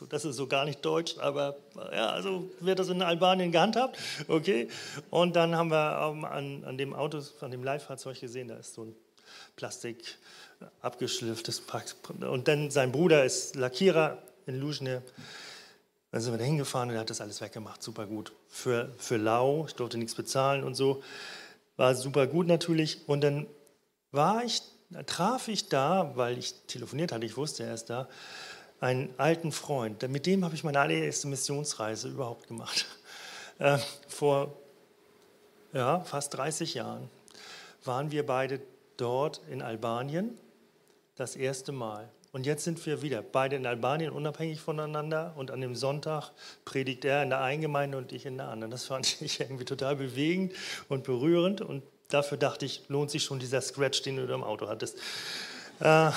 das ist so gar nicht deutsch, aber ja, also wird das in Albanien gehandhabt, okay. Und dann haben wir um, an, an dem Auto, an dem Leihfahrzeug gesehen, da ist so ein Plastik abgeschlifftes und dann sein Bruder ist Lackierer in Luzhne. Dann sind wir da hingefahren und er hat das alles weggemacht, super gut. Für, für lau, ich durfte nichts bezahlen und so war super gut natürlich. Und dann war ich, traf ich da, weil ich telefoniert hatte, ich wusste, er ist da, einen alten Freund. Mit dem habe ich meine allererste Missionsreise überhaupt gemacht. Äh, vor ja, fast 30 Jahren waren wir beide dort in Albanien das erste Mal. Und jetzt sind wir wieder beide in Albanien, unabhängig voneinander. Und an dem Sonntag predigt er in der einen Gemeinde und ich in der anderen. Das fand ich irgendwie total bewegend und berührend. Und dafür dachte ich, lohnt sich schon dieser Scratch, den du im Auto hattest. Äh,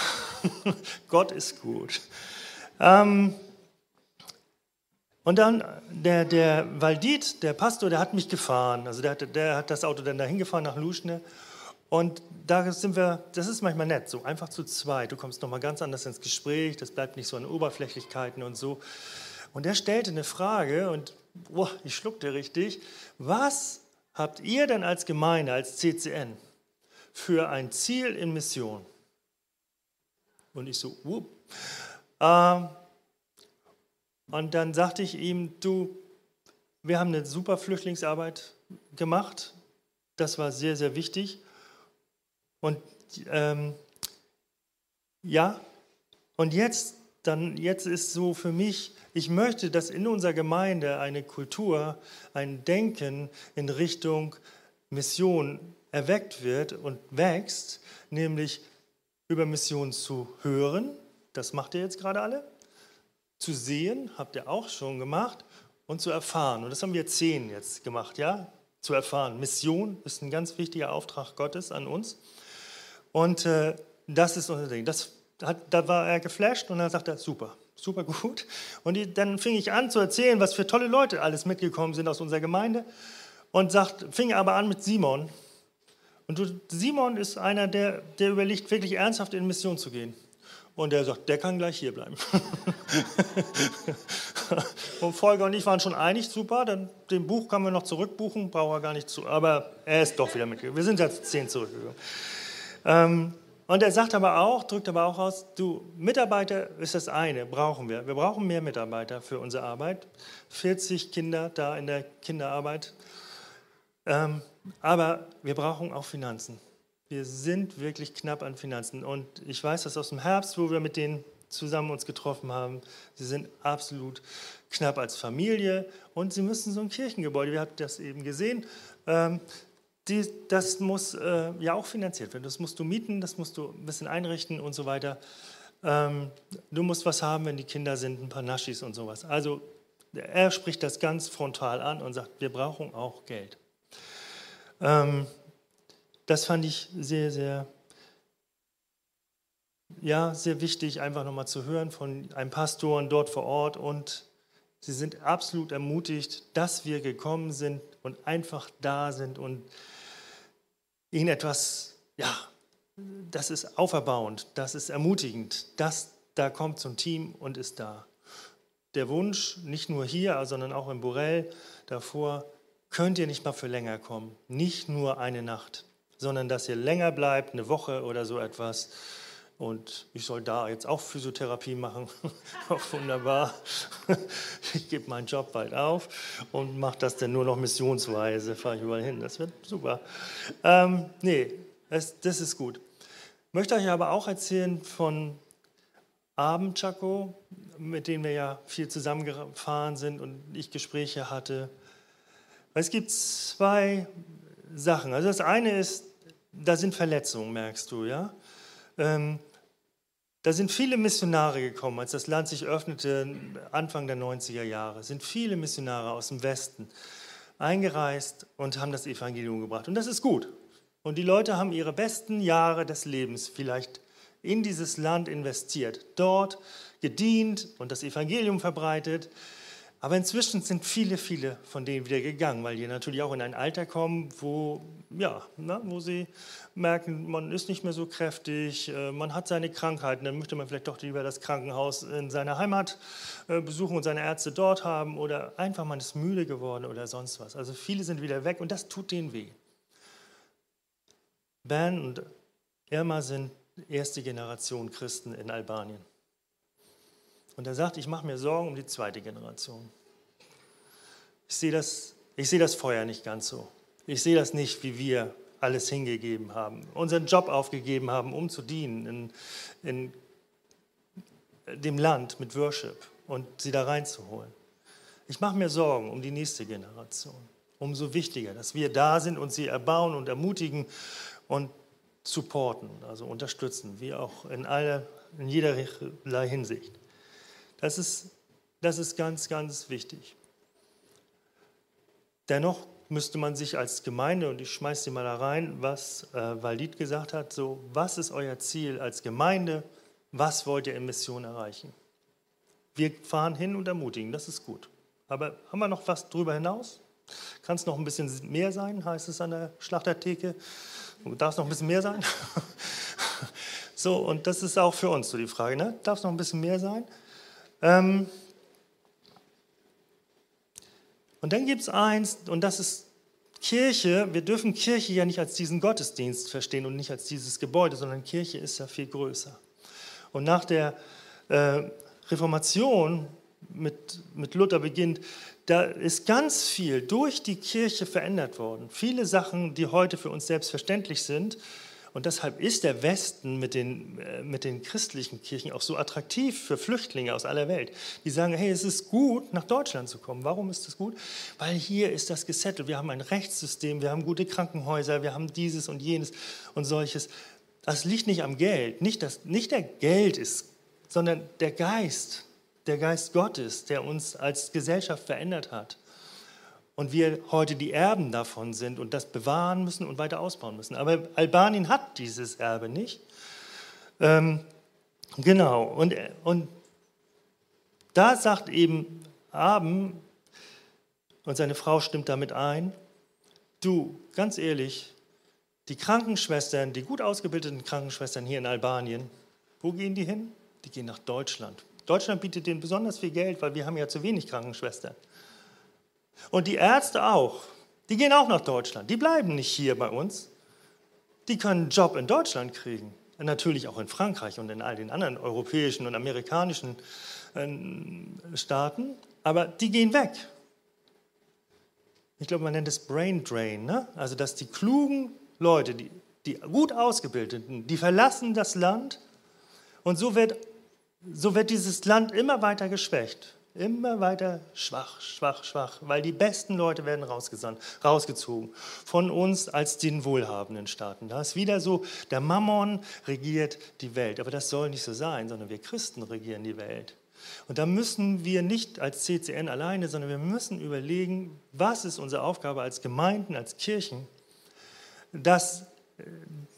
Gott ist gut. Ähm, und dann der, der Valdit, der Pastor, der hat mich gefahren. Also der hat, der hat das Auto dann dahin gefahren nach Luschne. Und da sind wir, das ist manchmal nett, so einfach zu zweit. Du kommst nochmal ganz anders ins Gespräch, das bleibt nicht so an Oberflächlichkeiten und so. Und er stellte eine Frage und oh, ich schluckte richtig. Was habt ihr denn als Gemeinde, als CCN, für ein Ziel in Mission? Und ich so, whoop. Ähm, und dann sagte ich ihm, du, wir haben eine super Flüchtlingsarbeit gemacht. Das war sehr, sehr wichtig. Und ähm, ja, und jetzt, dann, jetzt ist so für mich, ich möchte, dass in unserer Gemeinde eine Kultur, ein Denken in Richtung Mission erweckt wird und wächst, nämlich über Mission zu hören, das macht ihr jetzt gerade alle, zu sehen, habt ihr auch schon gemacht, und zu erfahren. Und das haben wir zehn jetzt gemacht, ja? Zu erfahren. Mission ist ein ganz wichtiger Auftrag Gottes an uns. Und äh, das ist unser Ding. Das hat, da war er geflasht und dann sagte er, super, super gut. Und die, dann fing ich an zu erzählen, was für tolle Leute alles mitgekommen sind aus unserer Gemeinde. Und sagt, fing aber an mit Simon. Und du, Simon ist einer, der, der überlegt, wirklich ernsthaft in Mission zu gehen. Und der sagt, der kann gleich hier bleiben. und Volker und ich waren schon einig, super, dann den Buch kann man noch zurückbuchen, braucht er gar nicht zu. Aber er ist doch wieder mitgegangen. Wir sind jetzt zehn zurückgegangen. Ähm, und er sagt aber auch, drückt aber auch aus, du, Mitarbeiter ist das eine, brauchen wir. Wir brauchen mehr Mitarbeiter für unsere Arbeit. 40 Kinder da in der Kinderarbeit. Ähm, aber wir brauchen auch Finanzen. Wir sind wirklich knapp an Finanzen. Und ich weiß das aus dem Herbst, wo wir mit denen zusammen uns getroffen haben. Sie sind absolut knapp als Familie und sie müssen so ein Kirchengebäude, wir haben das eben gesehen, ähm, die, das muss äh, ja auch finanziert werden. Das musst du mieten, das musst du ein bisschen einrichten und so weiter. Ähm, du musst was haben, wenn die Kinder sind, ein paar Naschis und sowas. Also er spricht das ganz frontal an und sagt, wir brauchen auch Geld. Ähm, das fand ich sehr, sehr, ja, sehr wichtig, einfach nochmal zu hören von einem Pastor dort vor Ort und sie sind absolut ermutigt, dass wir gekommen sind und einfach da sind und ihnen etwas, ja, das ist auferbauend, das ist ermutigend, das da kommt zum Team und ist da. Der Wunsch, nicht nur hier, sondern auch in Borel davor, könnt ihr nicht mal für länger kommen, nicht nur eine Nacht, sondern dass ihr länger bleibt, eine Woche oder so etwas. Und ich soll da jetzt auch Physiotherapie machen. auch wunderbar. ich gebe meinen Job bald auf und mache das dann nur noch missionsweise. Fahre ich überall hin. Das wird super. Ähm, nee, das, das ist gut. Möchte euch aber auch erzählen von Abendchaco, mit denen wir ja viel zusammengefahren sind und ich Gespräche hatte. Es gibt zwei Sachen. Also das eine ist, da sind Verletzungen, merkst du, ja. Ähm, da sind viele Missionare gekommen, als das Land sich öffnete, Anfang der 90er Jahre, sind viele Missionare aus dem Westen eingereist und haben das Evangelium gebracht. Und das ist gut. Und die Leute haben ihre besten Jahre des Lebens vielleicht in dieses Land investiert, dort gedient und das Evangelium verbreitet. Aber inzwischen sind viele, viele von denen wieder gegangen, weil die natürlich auch in ein Alter kommen, wo, ja, na, wo sie merken, man ist nicht mehr so kräftig, äh, man hat seine Krankheiten, dann möchte man vielleicht doch lieber das Krankenhaus in seiner Heimat äh, besuchen und seine Ärzte dort haben oder einfach man ist müde geworden oder sonst was. Also viele sind wieder weg und das tut denen weh. Ben und Irma sind erste Generation Christen in Albanien. Und er sagt, ich mache mir Sorgen um die zweite Generation. Ich sehe das, ich sehe das Feuer nicht ganz so. Ich sehe das nicht, wie wir alles hingegeben haben, unseren Job aufgegeben haben, um zu dienen in, in dem Land mit Worship und sie da reinzuholen. Ich mache mir Sorgen um die nächste Generation. Umso wichtiger, dass wir da sind und sie erbauen und ermutigen und supporten, also unterstützen, wie auch in, aller, in jederlei Hinsicht. Das ist, das ist ganz, ganz wichtig. Dennoch müsste man sich als Gemeinde, und ich schmeiße sie mal da rein, was äh, Walid gesagt hat, so, was ist euer Ziel als Gemeinde, was wollt ihr in Mission erreichen? Wir fahren hin und ermutigen, das ist gut. Aber haben wir noch was darüber hinaus? Kann es noch ein bisschen mehr sein, heißt es an der Schlachtertheke? Darf es noch ein bisschen mehr sein? so, und das ist auch für uns so die Frage, ne? darf es noch ein bisschen mehr sein? Ähm und dann gibt es eins, und das ist Kirche. Wir dürfen Kirche ja nicht als diesen Gottesdienst verstehen und nicht als dieses Gebäude, sondern Kirche ist ja viel größer. Und nach der äh, Reformation mit, mit Luther beginnt, da ist ganz viel durch die Kirche verändert worden. Viele Sachen, die heute für uns selbstverständlich sind, und deshalb ist der Westen mit den, äh, mit den christlichen Kirchen auch so attraktiv für Flüchtlinge aus aller Welt. Die sagen, hey, es ist gut, nach Deutschland zu kommen. Warum ist das gut? Weil hier ist das gesettelt. Wir haben ein Rechtssystem, wir haben gute Krankenhäuser, wir haben dieses und jenes und solches. Das liegt nicht am Geld. Nicht, das, nicht der Geld ist, sondern der Geist, der Geist Gottes, der uns als Gesellschaft verändert hat und wir heute die Erben davon sind und das bewahren müssen und weiter ausbauen müssen. Aber Albanien hat dieses Erbe nicht. Ähm, genau, und, und da sagt eben Abend, und seine Frau stimmt damit ein, du, ganz ehrlich, die Krankenschwestern, die gut ausgebildeten Krankenschwestern hier in Albanien, wo gehen die hin? Die gehen nach Deutschland. Deutschland bietet denen besonders viel Geld, weil wir haben ja zu wenig Krankenschwestern. Und die Ärzte auch. Die gehen auch nach Deutschland. Die bleiben nicht hier bei uns. Die können einen Job in Deutschland kriegen. Natürlich auch in Frankreich und in all den anderen europäischen und amerikanischen ähm, Staaten. Aber die gehen weg. Ich glaube, man nennt es Brain Drain. Ne? Also, dass die klugen Leute, die, die gut ausgebildeten, die verlassen das Land und so wird, so wird dieses Land immer weiter geschwächt. Immer weiter schwach, schwach, schwach, weil die besten Leute werden rausgezogen von uns als den wohlhabenden Staaten. Da ist wieder so, der Mammon regiert die Welt. Aber das soll nicht so sein, sondern wir Christen regieren die Welt. Und da müssen wir nicht als CCN alleine, sondern wir müssen überlegen, was ist unsere Aufgabe als Gemeinden, als Kirchen, dass,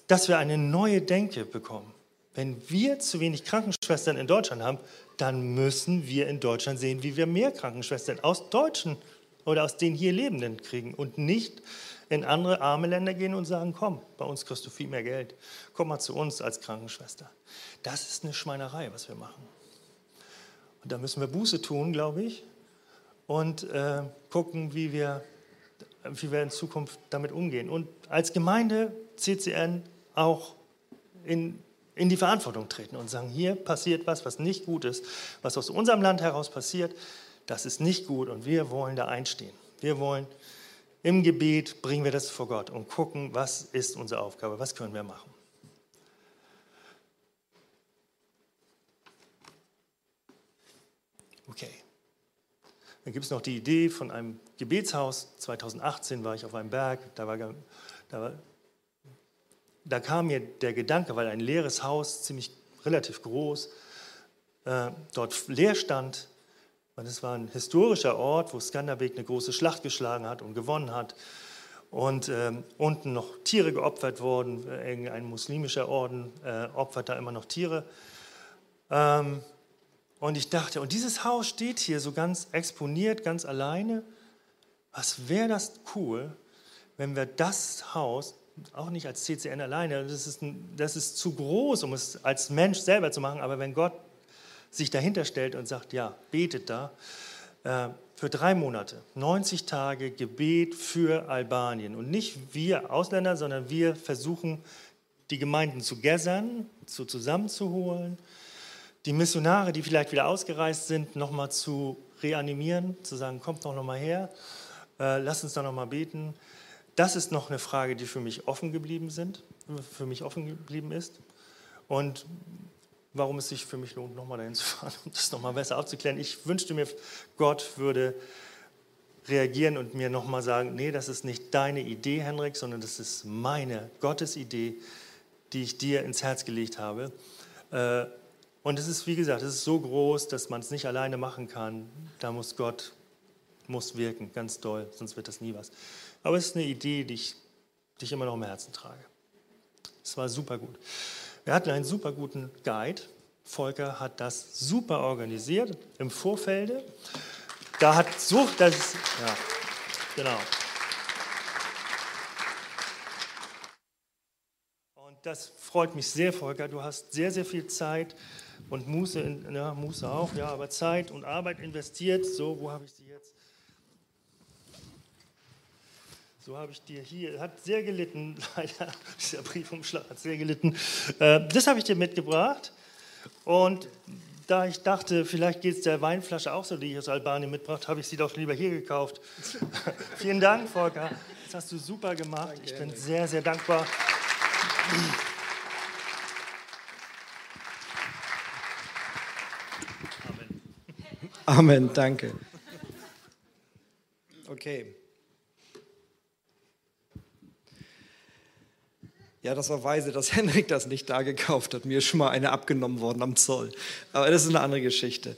dass wir eine neue Denke bekommen. Wenn wir zu wenig Krankenschwestern in Deutschland haben, dann müssen wir in Deutschland sehen, wie wir mehr Krankenschwestern aus Deutschen oder aus den hier Lebenden kriegen und nicht in andere arme Länder gehen und sagen, komm, bei uns kriegst du viel mehr Geld, komm mal zu uns als Krankenschwester. Das ist eine Schweinerei, was wir machen. Und da müssen wir Buße tun, glaube ich, und äh, gucken, wie wir, wie wir in Zukunft damit umgehen. Und als Gemeinde CCN auch in in die Verantwortung treten und sagen, hier passiert was, was nicht gut ist, was aus unserem Land heraus passiert, das ist nicht gut und wir wollen da einstehen. Wir wollen im Gebet bringen wir das vor Gott und gucken, was ist unsere Aufgabe, was können wir machen. Okay. Dann gibt es noch die Idee von einem Gebetshaus. 2018 war ich auf einem Berg, da war, da war da kam mir der Gedanke, weil ein leeres Haus, ziemlich relativ groß, äh, dort leer stand. Und es war ein historischer Ort, wo Skanderbeg eine große Schlacht geschlagen hat und gewonnen hat. Und ähm, unten noch Tiere geopfert wurden. Irgendein muslimischer Orden äh, opfert da immer noch Tiere. Ähm, und ich dachte, und dieses Haus steht hier so ganz exponiert, ganz alleine. Was wäre das cool, wenn wir das Haus, auch nicht als CCN alleine, das ist, ein, das ist zu groß, um es als Mensch selber zu machen, aber wenn Gott sich dahinter stellt und sagt, ja, betet da, äh, für drei Monate, 90 Tage Gebet für Albanien. Und nicht wir Ausländer, sondern wir versuchen, die Gemeinden zu gässern, zu zusammenzuholen, die Missionare, die vielleicht wieder ausgereist sind, nochmal zu reanimieren, zu sagen, kommt doch nochmal her, äh, lasst uns da nochmal beten. Das ist noch eine Frage, die für mich offen geblieben sind, für mich offen geblieben ist. Und warum es sich für mich lohnt, nochmal dahin zu fahren, um das nochmal besser aufzuklären. Ich wünschte mir, Gott würde reagieren und mir nochmal sagen, nee, das ist nicht deine Idee, Henrik, sondern das ist meine Gottes Idee, die ich dir ins Herz gelegt habe. Äh, und es ist, wie gesagt, es ist so groß, dass man es nicht alleine machen kann. Da muss Gott muss wirken, ganz doll, sonst wird das nie was. Aber es ist eine Idee, die ich, die ich immer noch im Herzen trage. Es war super gut. Wir hatten einen super guten Guide. Volker hat das super organisiert im Vorfelde. Da hat so, das ja, genau. Und das freut mich sehr, Volker. Du hast sehr, sehr viel Zeit und Muße, in, ja, Muße auch, ja, aber Zeit und Arbeit investiert. So, wo habe ich sie jetzt? So habe ich dir hier, hat sehr gelitten, leider, dieser Briefumschlag hat sehr gelitten. Äh, das habe ich dir mitgebracht. Und da ich dachte, vielleicht geht es der Weinflasche auch so, die ich aus Albanien mitbracht, habe ich sie doch lieber hier gekauft. Vielen Dank, Volker. Das hast du super gemacht. Ich bin sehr, sehr dankbar. Amen, danke. Okay. Ja, das war weise, dass Henrik das nicht da gekauft hat. Mir ist schon mal eine abgenommen worden am Zoll. Aber das ist eine andere Geschichte.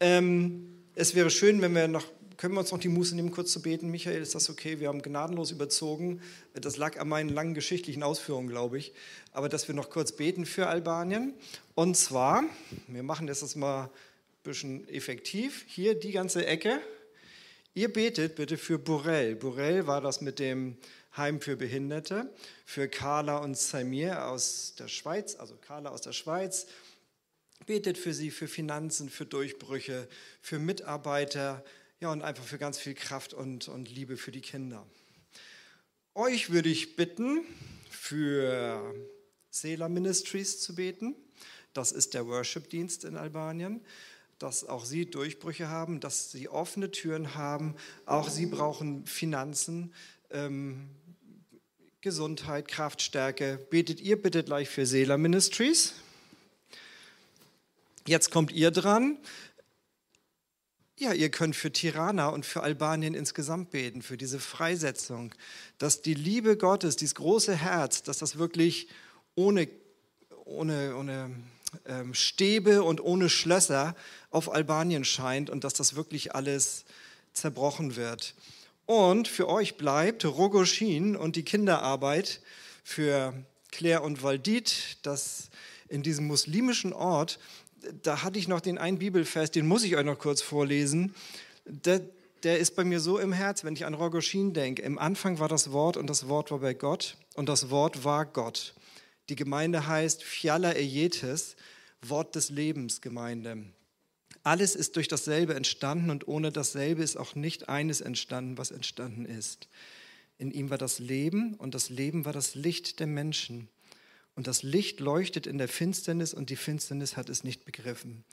Ähm, es wäre schön, wenn wir noch, können wir uns noch die Muße nehmen, kurz zu beten? Michael, ist das okay? Wir haben gnadenlos überzogen. Das lag an meinen langen geschichtlichen Ausführungen, glaube ich. Aber dass wir noch kurz beten für Albanien. Und zwar, wir machen das mal bisschen effektiv. Hier die ganze Ecke. Ihr betet bitte für Borel. Borel war das mit dem Heim für Behinderte, für Carla und Samir aus der Schweiz, also Carla aus der Schweiz. Betet für sie, für Finanzen, für Durchbrüche, für Mitarbeiter, ja und einfach für ganz viel Kraft und, und Liebe für die Kinder. Euch würde ich bitten, für Sela Ministries zu beten. Das ist der Worship-Dienst in Albanien dass auch sie Durchbrüche haben, dass sie offene Türen haben. Auch sie brauchen Finanzen, ähm, Gesundheit, Kraftstärke. Betet ihr bitte gleich für Seela Ministries. Jetzt kommt ihr dran. Ja, ihr könnt für Tirana und für Albanien insgesamt beten, für diese Freisetzung, dass die Liebe Gottes, dieses große Herz, dass das wirklich ohne, ohne, ohne ähm, Stäbe und ohne Schlösser auf Albanien scheint und dass das wirklich alles zerbrochen wird. Und für euch bleibt Rogoshin und die Kinderarbeit für Claire und Waldit, das in diesem muslimischen Ort, da hatte ich noch den einen Bibelvers, den muss ich euch noch kurz vorlesen. Der, der ist bei mir so im Herz, wenn ich an Rogoshin denke. Im Anfang war das Wort und das Wort war bei Gott und das Wort war Gott. Die Gemeinde heißt Fiala Ejetes, Wort des Lebens Gemeinde. Alles ist durch dasselbe entstanden und ohne dasselbe ist auch nicht eines entstanden, was entstanden ist. In ihm war das Leben und das Leben war das Licht der Menschen. Und das Licht leuchtet in der Finsternis und die Finsternis hat es nicht begriffen.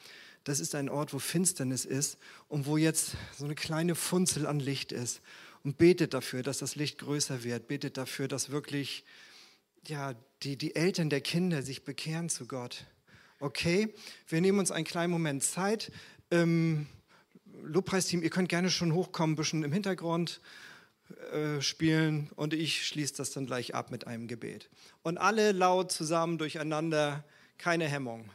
Das ist ein Ort, wo Finsternis ist und wo jetzt so eine kleine Funzel an Licht ist. Und betet dafür, dass das Licht größer wird. Betet dafür, dass wirklich ja, die, die Eltern der Kinder sich bekehren zu Gott Okay, wir nehmen uns einen kleinen Moment Zeit. Ähm, Lobpreisteam, ihr könnt gerne schon hochkommen, ein bisschen im Hintergrund äh, spielen und ich schließe das dann gleich ab mit einem Gebet. Und alle laut zusammen durcheinander, keine Hemmung.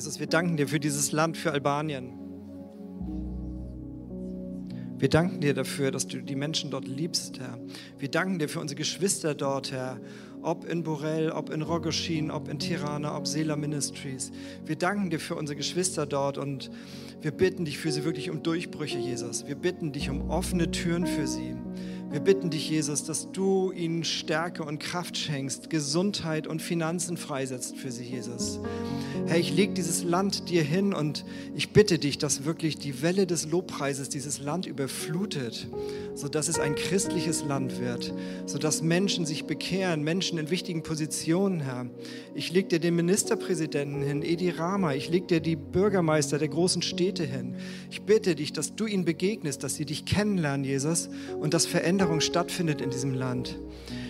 Jesus, wir danken dir für dieses Land, für Albanien. Wir danken dir dafür, dass du die Menschen dort liebst, Herr. Wir danken dir für unsere Geschwister dort, Herr. Ob in Borel, ob in Rogoschin, ob in Tirana, ob Sela Ministries. Wir danken dir für unsere Geschwister dort und wir bitten dich für sie wirklich um Durchbrüche, Jesus. Wir bitten dich um offene Türen für sie. Wir bitten dich, Jesus, dass du ihnen Stärke und Kraft schenkst, Gesundheit und Finanzen freisetzt für sie, Jesus. Herr, ich lege dieses Land dir hin und ich bitte dich, dass wirklich die Welle des Lobpreises dieses Land überflutet, sodass es ein christliches Land wird, sodass Menschen sich bekehren, Menschen in wichtigen Positionen, Herr. Ich lege dir den Ministerpräsidenten hin, Edi Rama, ich lege dir die Bürgermeister der großen Städte hin. Ich bitte dich, dass du ihnen begegnest, dass sie dich kennenlernen, Jesus, und das verändert Veränderung stattfindet in diesem Land.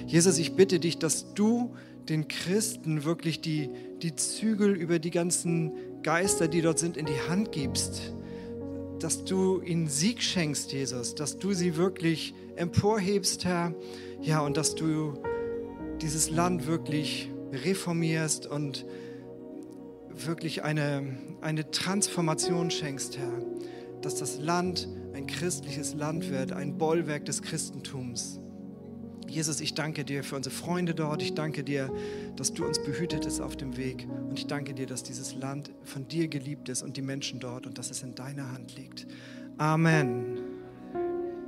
Jesus, ich bitte dich, dass du den Christen wirklich die, die Zügel über die ganzen Geister, die dort sind, in die Hand gibst. Dass du ihnen Sieg schenkst, Jesus, dass du sie wirklich emporhebst, Herr. Ja, und dass du dieses Land wirklich reformierst und wirklich eine, eine Transformation schenkst, Herr. Dass das Land ein christliches Land wird, ein Bollwerk des Christentums. Jesus, ich danke dir für unsere Freunde dort. Ich danke dir, dass du uns behütetest auf dem Weg. Und ich danke dir, dass dieses Land von dir geliebt ist und die Menschen dort und dass es in deiner Hand liegt. Amen.